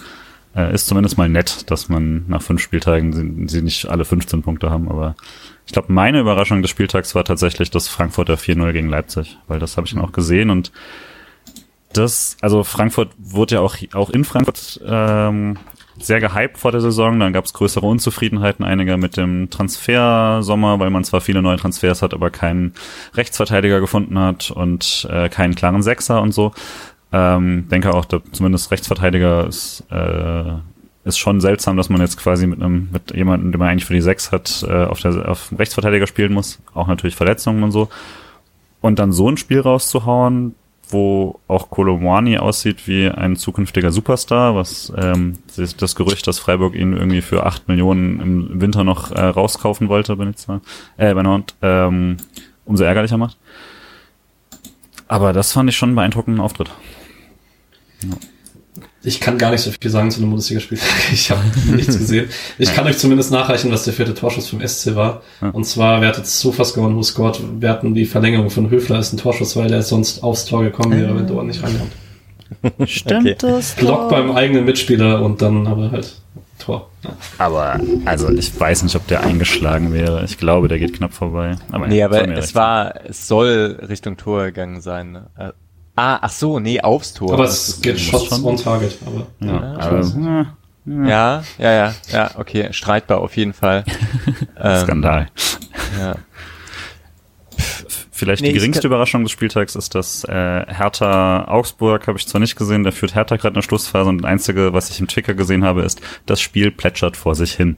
Äh, ist zumindest mal nett, dass man nach fünf Spieltagen sie, sie nicht alle 15 Punkte haben, aber ich glaube, meine Überraschung des Spieltags war tatsächlich das Frankfurter 4-0 gegen Leipzig, weil das habe ich dann auch gesehen und das, also Frankfurt wurde ja auch, auch in Frankfurt ähm, sehr gehypt vor der Saison. Dann gab es größere Unzufriedenheiten einiger mit dem Transfersommer, weil man zwar viele neue Transfers hat, aber keinen Rechtsverteidiger gefunden hat und äh, keinen klaren Sechser und so. Ähm, denke auch, da zumindest Rechtsverteidiger ist, äh, ist schon seltsam, dass man jetzt quasi mit einem mit jemandem, den man eigentlich für die Sechs hat, äh, auf der auf Rechtsverteidiger spielen muss. Auch natürlich Verletzungen und so. Und dann so ein Spiel rauszuhauen, wo auch Kolomwani aussieht wie ein zukünftiger Superstar, was ähm, das Gerücht, dass Freiburg ihn irgendwie für acht Millionen im Winter noch äh, rauskaufen wollte, bin ich zwar, äh, bei Nantes, ähm, umso ärgerlicher macht. Aber das fand ich schon einen beeindruckenden Auftritt. Ich kann gar nicht so viel sagen zu einem Bundesligaspiel. Ich habe nichts gesehen. Ich kann euch zumindest nachreichen, was der vierte Torschuss vom SC war. Und zwar, wer hat jetzt Sofas gewonnen, who scored? Wir hatten die Verlängerung von Höfler als ein Torschuss, weil er sonst aufs Tor gekommen wäre, wenn Dorn nicht reinkommt. Stimmt Okay. das? Block beim eigenen Mitspieler und dann aber halt Tor. Ja. Aber, also, ich weiß nicht, ob der eingeschlagen wäre. Ich glaube, der geht knapp vorbei. Aber Nee, aber es recht war, es soll Richtung Tor gegangen sein. Ne? Ah, ach so, nee, aufs Tor. Aber es geht Shots schon. on Target. Aber. Ja, Ja, aber, ja, Ja, ja, ja, ja, okay, streitbar auf jeden Fall. ähm, Skandal. Ja. Vielleicht Nee, die geringste Überraschung des Spieltags ist, dass äh, Hertha Augsburg habe ich zwar nicht gesehen, da führt Hertha gerade eine Schlussphase und das Einzige, was ich im Ticker gesehen habe, ist, das Spiel plätschert vor sich hin.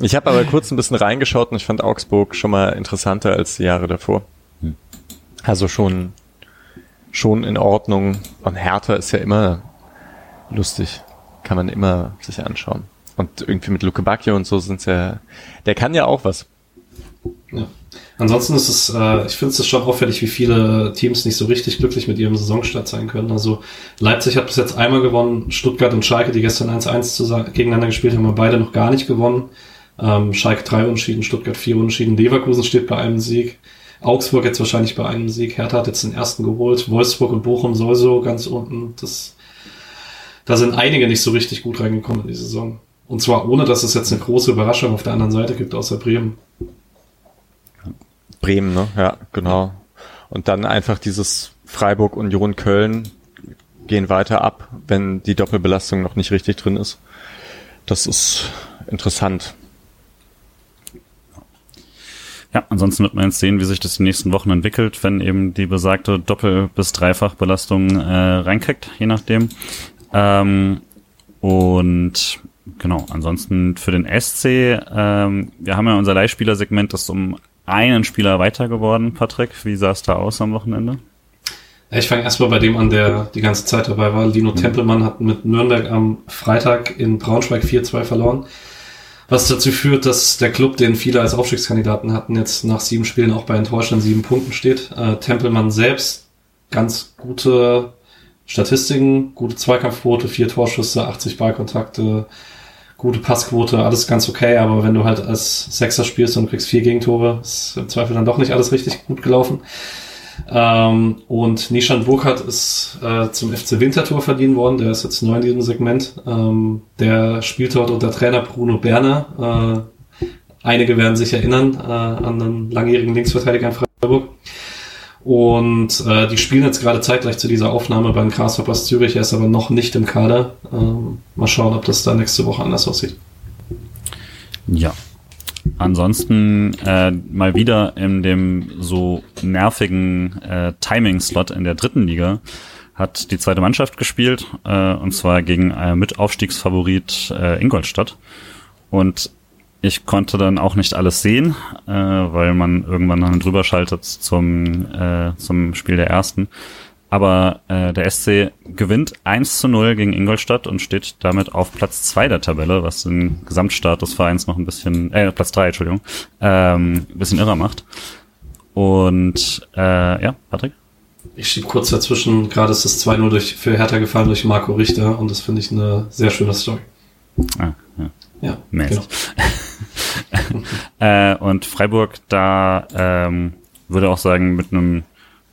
Ich habe aber kurz ein bisschen reingeschaut und ich fand Augsburg schon mal interessanter als die Jahre davor. Also schon, schon in Ordnung. Und Hertha ist ja immer lustig. Kann man immer sich anschauen. Und irgendwie mit Luke Bacchio und so sind's ja, der kann ja auch was. Ja. Ansonsten ist es, äh, ich finde es schon auffällig, wie viele Teams nicht so richtig glücklich mit ihrem Saisonstart sein können. Also Leipzig hat bis jetzt einmal gewonnen, Stuttgart und Schalke, die gestern 1-1 zusammen- gegeneinander gespielt haben, haben beide noch gar nicht gewonnen. Ähm, Schalke 3 Unentschieden, Stuttgart 4 Unentschieden, Leverkusen steht bei einem Sieg. Augsburg jetzt wahrscheinlich bei einem Sieg. Hertha hat jetzt den ersten geholt. Wolfsburg und Bochum sowieso ganz unten. Das, da sind einige nicht so richtig gut reingekommen in die Saison. Und zwar ohne, dass es jetzt eine große Überraschung auf der anderen Seite gibt, außer Bremen. Bremen, ne? Ja, genau. Und dann einfach dieses Freiburg, Union, Köln gehen weiter ab, wenn die Doppelbelastung noch nicht richtig drin ist. Das ist interessant. Ja, ansonsten wird man jetzt sehen, wie sich das die nächsten Wochen entwickelt, wenn eben die besagte Doppel- bis Dreifachbelastung äh, reinkriegt, je nachdem. Ähm, und genau, ansonsten für den SC, ähm, wir haben ja unser Leihspielersegment, das ist um einen Spieler weiter geworden, Patrick. Wie sah es da aus am Wochenende? Ich fange erstmal bei dem an, der die ganze Zeit dabei war. Lino Tempelmann hat mit Nürnberg am Freitag in Braunschweig 4-2 verloren. Was dazu führt, dass der Club, den viele als Aufstiegskandidaten hatten, jetzt nach sieben Spielen auch bei enttäuschenden sieben Punkten steht. Äh, Tempelmann selbst ganz gute Statistiken, gute Zweikampfquote, vier Torschüsse, 80 Ballkontakte, gute Passquote, alles ganz okay, aber wenn du halt als Sechser spielst und kriegst vier Gegentore, ist im Zweifel dann doch nicht alles richtig gut gelaufen. Ähm, und Nishan Burkhardt ist äh, zum FC Winterthur verliehen worden, der ist jetzt neu in diesem Segment. Ähm, der spielt dort unter Trainer Bruno Berner. Äh, einige werden sich erinnern äh, an einen langjährigen Linksverteidiger in Freiburg. Und äh, die spielen jetzt gerade zeitgleich zu dieser Aufnahme beim Grasshoppers Zürich. Er ist aber noch nicht im Kader. Ähm, mal schauen, ob das da nächste Woche anders aussieht. Ja. Ansonsten äh, mal wieder in dem so nervigen äh, Timing-Slot in der dritten Liga hat die zweite Mannschaft gespielt, äh, und zwar gegen äh, Mitaufstiegsfavorit äh, Ingolstadt. Und ich konnte dann auch nicht alles sehen, äh, weil man irgendwann dann drüber schaltet zum, äh, zum Spiel der ersten. Aber äh, der SC gewinnt 1 zu 0 gegen Ingolstadt und steht damit auf Platz 2 der Tabelle, was den Gesamtstart des Vereins noch ein bisschen, äh, Platz 3, Entschuldigung, ähm, ein bisschen irrer macht. Und äh, ja, Patrick? Ich schieb kurz dazwischen, gerade ist das 2-0 durch, für Hertha gefallen durch Marco Richter und das finde ich eine sehr schöne Story. Ah, ja. Ja, Mist. genau. äh, und Freiburg da ähm, würde auch sagen mit einem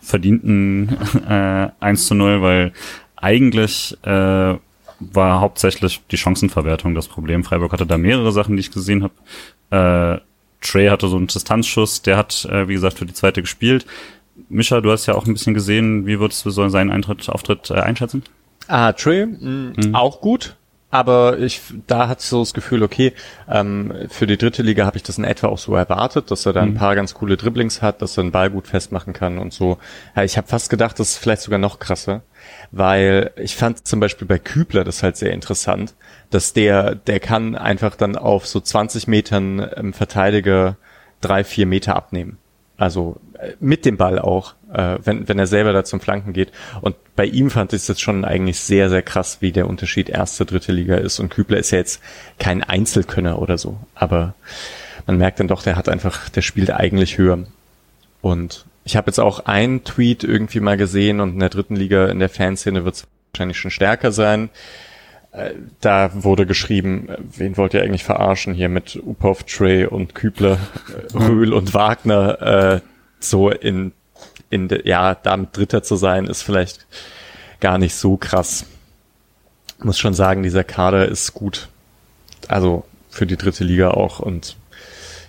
verdienten äh, 1 zu 0, weil eigentlich äh, war hauptsächlich die Chancenverwertung das Problem. Freiburg hatte da mehrere Sachen, die ich gesehen habe. Äh, Trey hatte so einen Distanzschuss, der hat, äh, wie gesagt, für die zweite gespielt. Mischa, du hast ja auch ein bisschen gesehen, wie würdest du so seinen Eintritt, Auftritt äh, einschätzen? Ah, Trey, mh, mhm. auch gut. Aber ich, da hatte ich so das Gefühl, okay, ähm, für die dritte Liga habe ich das in etwa auch so erwartet, dass er da ein mhm. paar ganz coole Dribblings hat, dass er den Ball gut festmachen kann und so. Ja, ich habe fast gedacht, das ist vielleicht sogar noch krasser, weil ich fand zum Beispiel bei Kübler das halt sehr interessant, dass der, der kann einfach dann auf so 20 Metern ähm, Verteidiger drei, vier Meter abnehmen. Also mit dem Ball auch, äh, wenn, wenn er selber da zum Flanken geht. Und bei ihm fand ich es jetzt schon eigentlich sehr, sehr krass, wie der Unterschied erste, dritte Liga ist. Und Kübler ist ja jetzt kein Einzelkönner oder so. Aber man merkt dann doch, der hat einfach, der spielt eigentlich höher. Und ich habe jetzt auch einen Tweet irgendwie mal gesehen und in der dritten Liga in der Fanszene wird es wahrscheinlich schon stärker sein. Äh, da wurde geschrieben, wen wollt ihr eigentlich verarschen hier mit Upov, Trey und Kübler, Röhl und Wagner, äh, so in in de, ja, damit Dritter zu sein, ist vielleicht gar nicht so krass. Muss schon sagen, dieser Kader ist gut. Also für die dritte Liga auch. Und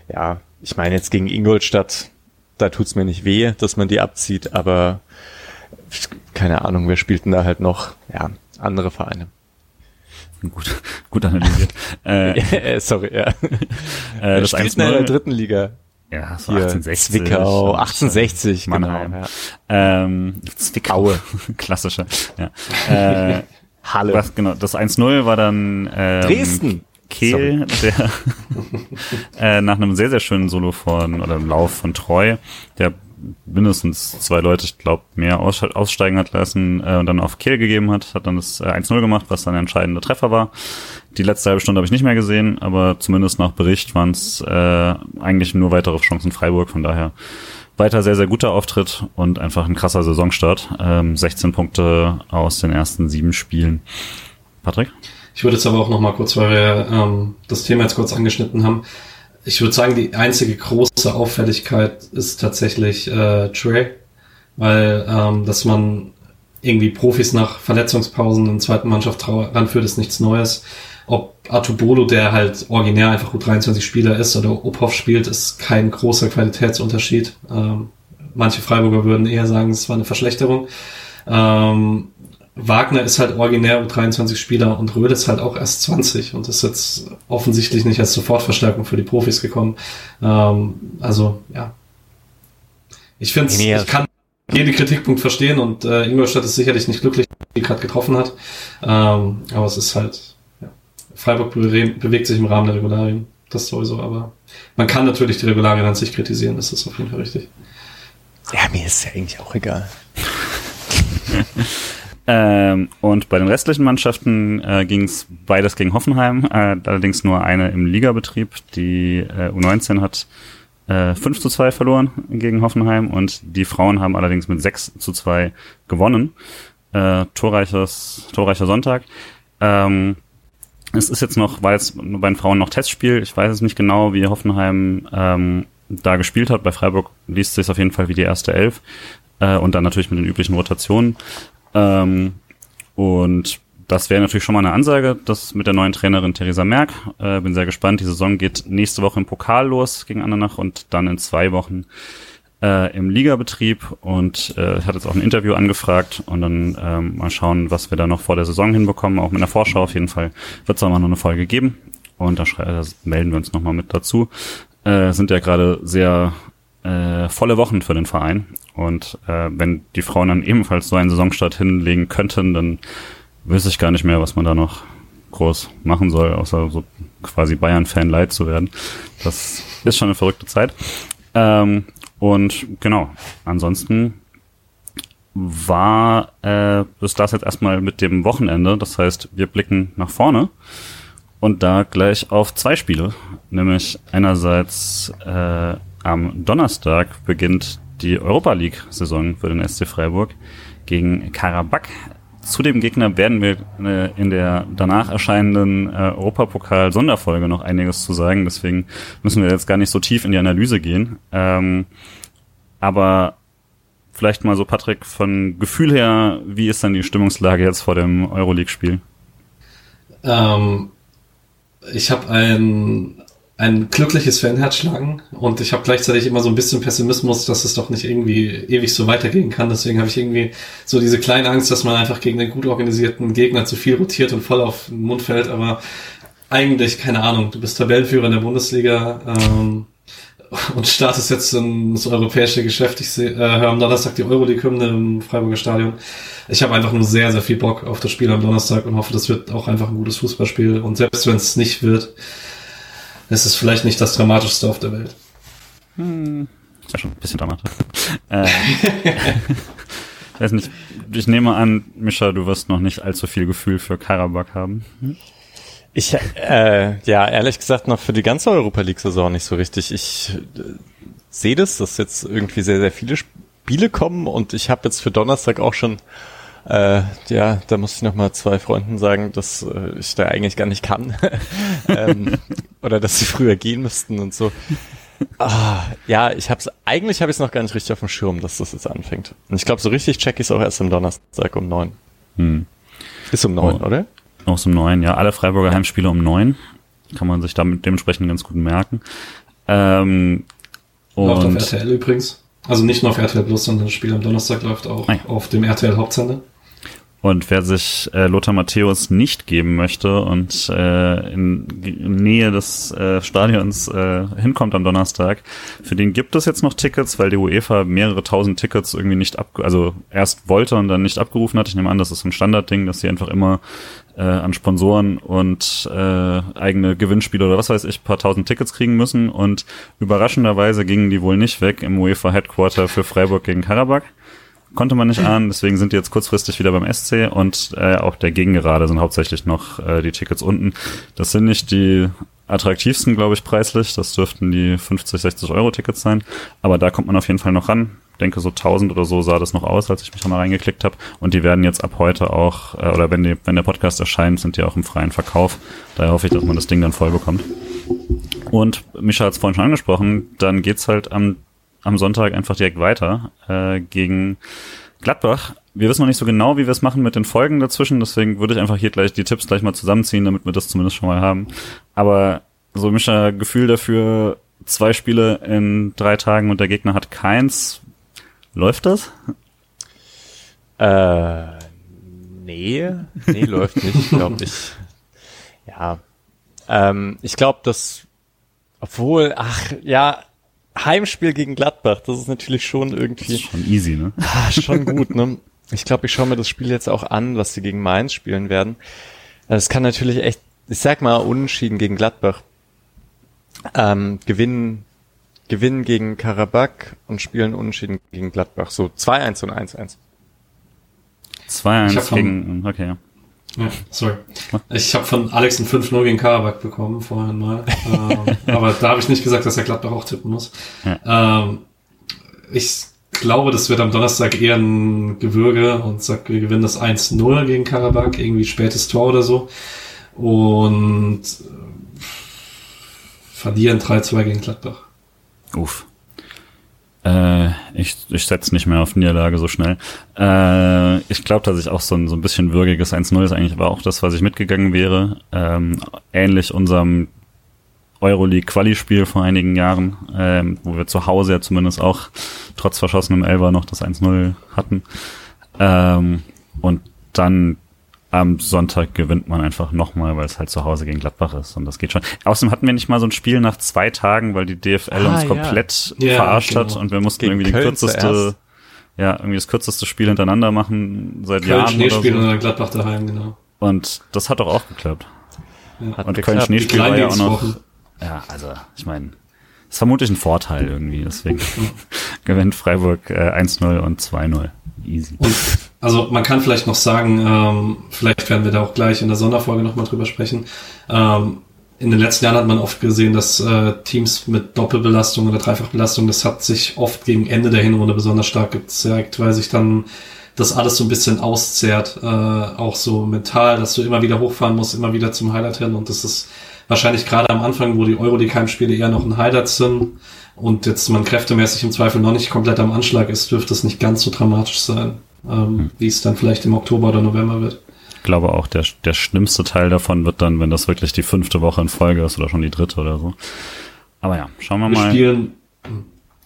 ja, ich meine jetzt gegen Ingolstadt, da tut's mir nicht weh, dass man die abzieht, aber keine Ahnung, wer spielt denn da halt noch? Ja, andere Vereine. Gut, gut analysiert. äh, Sorry, ja. Äh, das spielt in der dritten Liga. Ja, so Hier, 1860. Zwickau, 1860, Mannheim. genau. Ja. Ähm, Zwickau, klassische. Ja. Äh, Halle. Was, genau, das 1-0 war dann ähm, Dresden. Kehl, der äh, nach einem sehr, sehr schönen Solo von, oder Lauf von Treu, der mindestens zwei Leute, ich glaube, mehr aussteigen hat lassen äh, und dann auf Kehl gegeben hat, hat dann das äh, 1-0 gemacht, was dann der entscheidende Treffer war. Die letzte halbe Stunde habe ich nicht mehr gesehen, aber zumindest nach Bericht waren es äh, eigentlich nur weitere Chancen Freiburg, von daher weiter sehr, sehr guter Auftritt und einfach ein krasser Saisonstart. Ähm, 16 Punkte aus den ersten sieben Spielen. Patrick? Ich würde jetzt aber auch noch mal kurz, weil wir ähm, das Thema jetzt kurz angeschnitten haben, ich würde sagen, die einzige große Auffälligkeit ist tatsächlich äh, Trey, weil ähm, dass man irgendwie Profis nach Verletzungspausen in zweiten Mannschaft ranführt, ist nichts Neues. Ob Atubolo, der halt originär einfach gut 23 Spieler ist, oder Ophoff spielt, ist kein großer Qualitätsunterschied. Ähm, manche Freiburger würden eher sagen, es war eine Verschlechterung. Ähm, Wagner ist halt originär U23-Spieler und Röde ist halt auch erst 20 und ist jetzt offensichtlich nicht als Sofortverstärkung für die Profis gekommen. Ähm, also, ja. Ich finde nee, ich kann jeden Kritikpunkt verstehen und äh, Ingolstadt ist sicherlich nicht glücklich, die gerade getroffen hat. Ähm, aber es ist halt. Freiburg be bewegt sich im Rahmen der Regularien. Das sowieso, aber man kann natürlich die Regularien an sich kritisieren, das ist auf jeden Fall richtig. Ja, mir ist ja eigentlich auch egal. Ähm, und bei den restlichen Mannschaften äh, ging es beides gegen Hoffenheim, äh, allerdings nur eine im Ligabetrieb. Die äh, U19 hat äh, 5 zu 2 verloren gegen Hoffenheim und die Frauen haben allerdings mit 6 zu 2 gewonnen. Äh, torreiches, torreicher Sonntag. Ähm, es ist jetzt noch, weil es bei den Frauen noch Testspiel, ich weiß es nicht genau, wie Hoffenheim ähm, da gespielt hat. Bei Freiburg liest sich auf jeden Fall wie die erste Elf äh, und dann natürlich mit den üblichen Rotationen. Ähm, und das wäre natürlich schon mal eine Ansage, das mit der neuen Trainerin Theresa Merck. Äh, bin sehr gespannt. Die Saison geht nächste Woche im Pokal los gegen Andernach und dann in zwei Wochen äh, im Ligabetrieb. Und äh, hatte jetzt auch ein Interview angefragt und dann ähm, mal schauen, was wir da noch vor der Saison hinbekommen. Auch mit der Vorschau auf jeden Fall wird es auch mal noch eine Folge geben. Und da, da melden wir uns nochmal mit dazu. Äh, sind ja gerade sehr äh, volle Wochen für den Verein. Und äh, wenn die Frauen dann ebenfalls so einen Saisonstart hinlegen könnten, dann wüsste ich gar nicht mehr, was man da noch groß machen soll, außer so quasi Bayern-Fan leid zu werden. Das ist schon eine verrückte Zeit. Ähm, und genau, ansonsten war äh, ist das jetzt erstmal mit dem Wochenende. Das heißt, wir blicken nach vorne und da gleich auf zwei Spiele. Nämlich einerseits äh, am Donnerstag beginnt die Europa League-Saison für den SC Freiburg gegen Karabakh zu dem Gegner werden wir äh, in der danach erscheinenden äh, Europapokal-Sonderfolge noch einiges zu sagen. Deswegen müssen wir jetzt gar nicht so tief in die Analyse gehen. Ähm, aber vielleicht mal so, Patrick, von Gefühl her, wie ist dann die Stimmungslage jetzt vor dem Euroleague-Spiel? Ähm, ich habe ein ein glückliches Fanherz schlagen und ich habe gleichzeitig immer so ein bisschen Pessimismus, dass es doch nicht irgendwie ewig so weitergehen kann. Deswegen habe ich irgendwie so diese kleine Angst, dass man einfach gegen einen gut organisierten Gegner zu viel rotiert und voll auf den Mund fällt. Aber eigentlich, keine Ahnung, du bist Tabellenführer in der Bundesliga ähm, und startest jetzt in das europäische Geschäft. Ich sehe, äh, höre am Donnerstag die Euroleague-Hymne im Freiburger Stadion. Ich habe einfach nur sehr, sehr viel Bock auf das Spiel am Donnerstag und hoffe, das wird auch einfach ein gutes Fußballspiel. Und selbst wenn es nicht wird, es ist vielleicht nicht das Dramatischste auf der Welt. Hm, ist ja schon ein bisschen dramatisch. äh, ich weiß nicht, ich nehme an, Mischa, du wirst noch nicht allzu viel Gefühl für Karabakh haben. Hm? Ich, äh, ja, ehrlich gesagt noch für die ganze Europa League-Saison nicht so richtig. Ich äh, sehe das, dass jetzt irgendwie sehr, sehr viele Spiele kommen und ich habe jetzt für Donnerstag auch schon äh, ja, da muss ich noch mal zwei Freunden sagen, dass äh, ich da eigentlich gar nicht kann. ähm, oder dass sie früher gehen müssten und so. Ah, ja, ich hab's, eigentlich habe ich es noch gar nicht richtig auf dem Schirm, dass das jetzt anfängt. Und ich glaube, so richtig check ich es auch erst am Donnerstag um neun. Hm. Ist um neun, oh, oder? Auch um neun, ja. Alle Freiburger Heimspiele um neun. Kann man sich damit dementsprechend ganz gut merken. Ähm, und Läuft auf RTL übrigens. Also nicht nur auf RTL Plus, sondern das Spiel am Donnerstag läuft auch ah, ja. auf dem RTL Hauptsender. Und wer sich äh, Lothar Matthäus nicht geben möchte und äh, in, in Nähe des äh, Stadions äh, hinkommt am Donnerstag, für den gibt es jetzt noch Tickets, weil die UEFA mehrere tausend Tickets irgendwie nicht ab, also erst wollte und dann nicht abgerufen hat. Ich nehme an, das ist ein Standardding, dass sie einfach immer äh, an Sponsoren und äh, eigene Gewinnspiele oder was weiß ich, paar tausend Tickets kriegen müssen. Und überraschenderweise gingen die wohl nicht weg im UEFA Headquarter für Freiburg gegen Karabakh konnte man nicht ahnen, deswegen sind die jetzt kurzfristig wieder beim SC und äh, auch der Gegengerade sind hauptsächlich noch äh, die Tickets unten. Das sind nicht die attraktivsten, glaube ich, preislich. Das dürften die 50, 60 Euro Tickets sein. Aber da kommt man auf jeden Fall noch ran. Ich denke, so 1000 oder so sah das noch aus, als ich mich da mal reingeklickt habe. Und die werden jetzt ab heute auch, äh, oder wenn, die, wenn der Podcast erscheint, sind die auch im freien Verkauf. Daher hoffe ich, dass man das Ding dann voll bekommt. Und Micha hat es vorhin schon angesprochen, dann geht's halt am am Sonntag einfach direkt weiter äh, gegen Gladbach. Wir wissen noch nicht so genau, wie wir es machen mit den Folgen dazwischen, deswegen würde ich einfach hier gleich die Tipps gleich mal zusammenziehen, damit wir das zumindest schon mal haben. Aber so ein Gefühl dafür, zwei Spiele in drei Tagen und der Gegner hat keins. Läuft das? Äh, nee, nee, läuft nicht, glaube ich. Ja. Ähm, ich glaube, dass, obwohl, ach, ja, Heimspiel gegen Gladbach, das ist natürlich schon irgendwie. Das ist schon easy, ne? Ah, schon gut, ne? Ich glaube, ich schaue mir das Spiel jetzt auch an, was sie gegen Mainz spielen werden. Es kann natürlich echt, ich sag mal, unentschieden gegen Gladbach. Ähm, gewinnen, gewinnen gegen Karabakh und spielen unentschieden gegen Gladbach. So 2-1 und 1-1. 2-1 gegen, okay. Ja, sorry. Ich habe von Alex ein 5-0 gegen Karabakh bekommen vorhin mal. ähm, aber da habe ich nicht gesagt, dass er Gladbach auch tippen muss. Ja. Ähm, ich glaube, das wird am Donnerstag eher ein Gewürge und sag, wir gewinnen das 1-0 gegen Karabakh, irgendwie spätes Tor oder so. Und äh, verlieren 3-2 gegen Gladbach. Uff. Äh, ich ich setze nicht mehr auf Niederlage so schnell. Äh, ich glaube, dass ich auch so ein, so ein bisschen würgiges 1-0 ist eigentlich aber auch das, was ich mitgegangen wäre. Ähm, ähnlich unserem Euroleague-Quali-Spiel vor einigen Jahren, ähm, wo wir zu Hause ja zumindest auch trotz verschossenem Elber noch das 1-0 hatten. Ähm, und dann am Sonntag gewinnt man einfach nochmal, weil es halt zu Hause gegen Gladbach ist und das geht schon. Außerdem hatten wir nicht mal so ein Spiel nach zwei Tagen, weil die DFL ah, uns komplett ja. verarscht ja, genau. hat und wir mussten gegen irgendwie die kürzeste, zuerst. ja, irgendwie das kürzeste Spiel hintereinander machen seit Köln Jahren. Schneespiel oder so. und Gladbach daheim, genau. Und das hat doch auch geklappt. Ja. Hat und geklappt. Köln Schneespiel war ja auch noch. Wochen. Ja, also ich meine, ist vermutlich ein Vorteil irgendwie, deswegen gewinnt Freiburg äh, 1-0 und 2-0. Easy. Und also man kann vielleicht noch sagen, ähm, vielleicht werden wir da auch gleich in der Sonderfolge nochmal drüber sprechen. Ähm, in den letzten Jahren hat man oft gesehen, dass äh, Teams mit Doppelbelastung oder Dreifachbelastung, das hat sich oft gegen Ende der Hinrunde besonders stark gezeigt, weil sich dann das alles so ein bisschen auszehrt, äh, auch so mental, dass du immer wieder hochfahren musst, immer wieder zum Highlight hin und das ist wahrscheinlich gerade am Anfang, wo die Euroleague-Heimspiele eher noch ein Highlight sind und jetzt man kräftemäßig im Zweifel noch nicht komplett am Anschlag ist, dürfte es nicht ganz so dramatisch sein ähm, hm. wie es dann vielleicht im Oktober oder November wird. Ich glaube auch, der, der schlimmste Teil davon wird dann, wenn das wirklich die fünfte Woche in Folge ist oder schon die dritte oder so. Aber ja, schauen wir, wir mal. Spielen,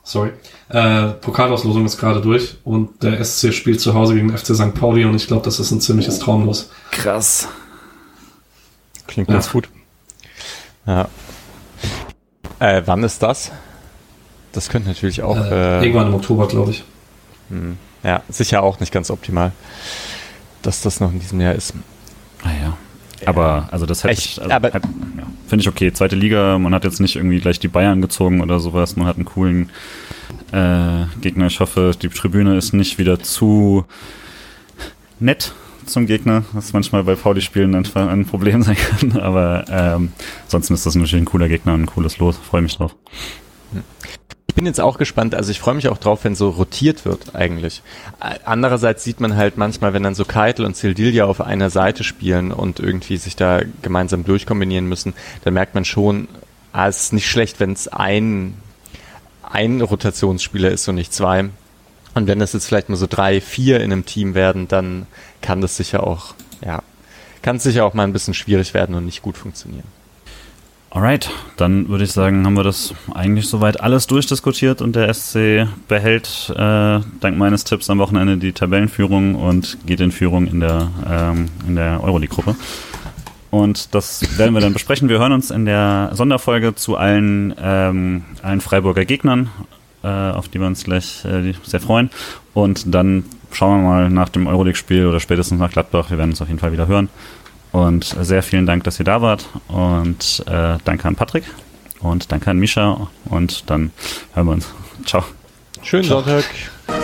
sorry, äh, Pokalauslosung ist gerade durch und der SC spielt zu Hause gegen FC St. Pauli und ich glaube, das ist ein ziemliches Traumlos. Krass. Klingt ganz ja. gut. Ja. Äh, wann ist das? Das könnte natürlich auch. Äh, äh, irgendwann im Oktober, glaube ich. Hm. Ja, sicher auch nicht ganz optimal, dass das noch in diesem Jahr ist. Ah ja. Aber, also das hätte ich, also, ja, finde ich okay. Zweite Liga, man hat jetzt nicht irgendwie gleich die Bayern gezogen oder sowas, man hat einen coolen äh, Gegner. Ich hoffe, die Tribüne ist nicht wieder zu nett zum Gegner, was manchmal bei Pauli-Spielen ein, ein Problem sein kann. Aber ähm, ansonsten ist das natürlich ein cooler Gegner und ein cooles Los. Freue mich drauf. Ich bin jetzt auch gespannt, also ich freue mich auch drauf, wenn so rotiert wird eigentlich. Andererseits sieht man halt manchmal, wenn dann so Keitel und Sildilia auf einer Seite spielen und irgendwie sich da gemeinsam durchkombinieren müssen, dann merkt man schon, ah, es ist nicht schlecht, wenn es ein, ein Rotationsspieler ist und nicht zwei. Und wenn es jetzt vielleicht mal so drei, vier in einem Team werden, dann kann das sicher auch, ja, kann es sicher auch mal ein bisschen schwierig werden und nicht gut funktionieren. Alright, dann würde ich sagen, haben wir das eigentlich soweit alles durchdiskutiert und der SC behält äh, dank meines Tipps am Wochenende die Tabellenführung und geht in Führung in der, ähm, in der Euroleague-Gruppe. Und das werden wir dann besprechen. Wir hören uns in der Sonderfolge zu allen, ähm, allen Freiburger Gegnern, äh, auf die wir uns gleich äh, sehr freuen. Und dann schauen wir mal nach dem Euroleague-Spiel oder spätestens nach Gladbach. Wir werden uns auf jeden Fall wieder hören. Und sehr vielen Dank, dass ihr da wart. Und äh, danke an Patrick. Und danke an Misha. Und dann hören wir uns. Ciao. Schönen Sonntag. So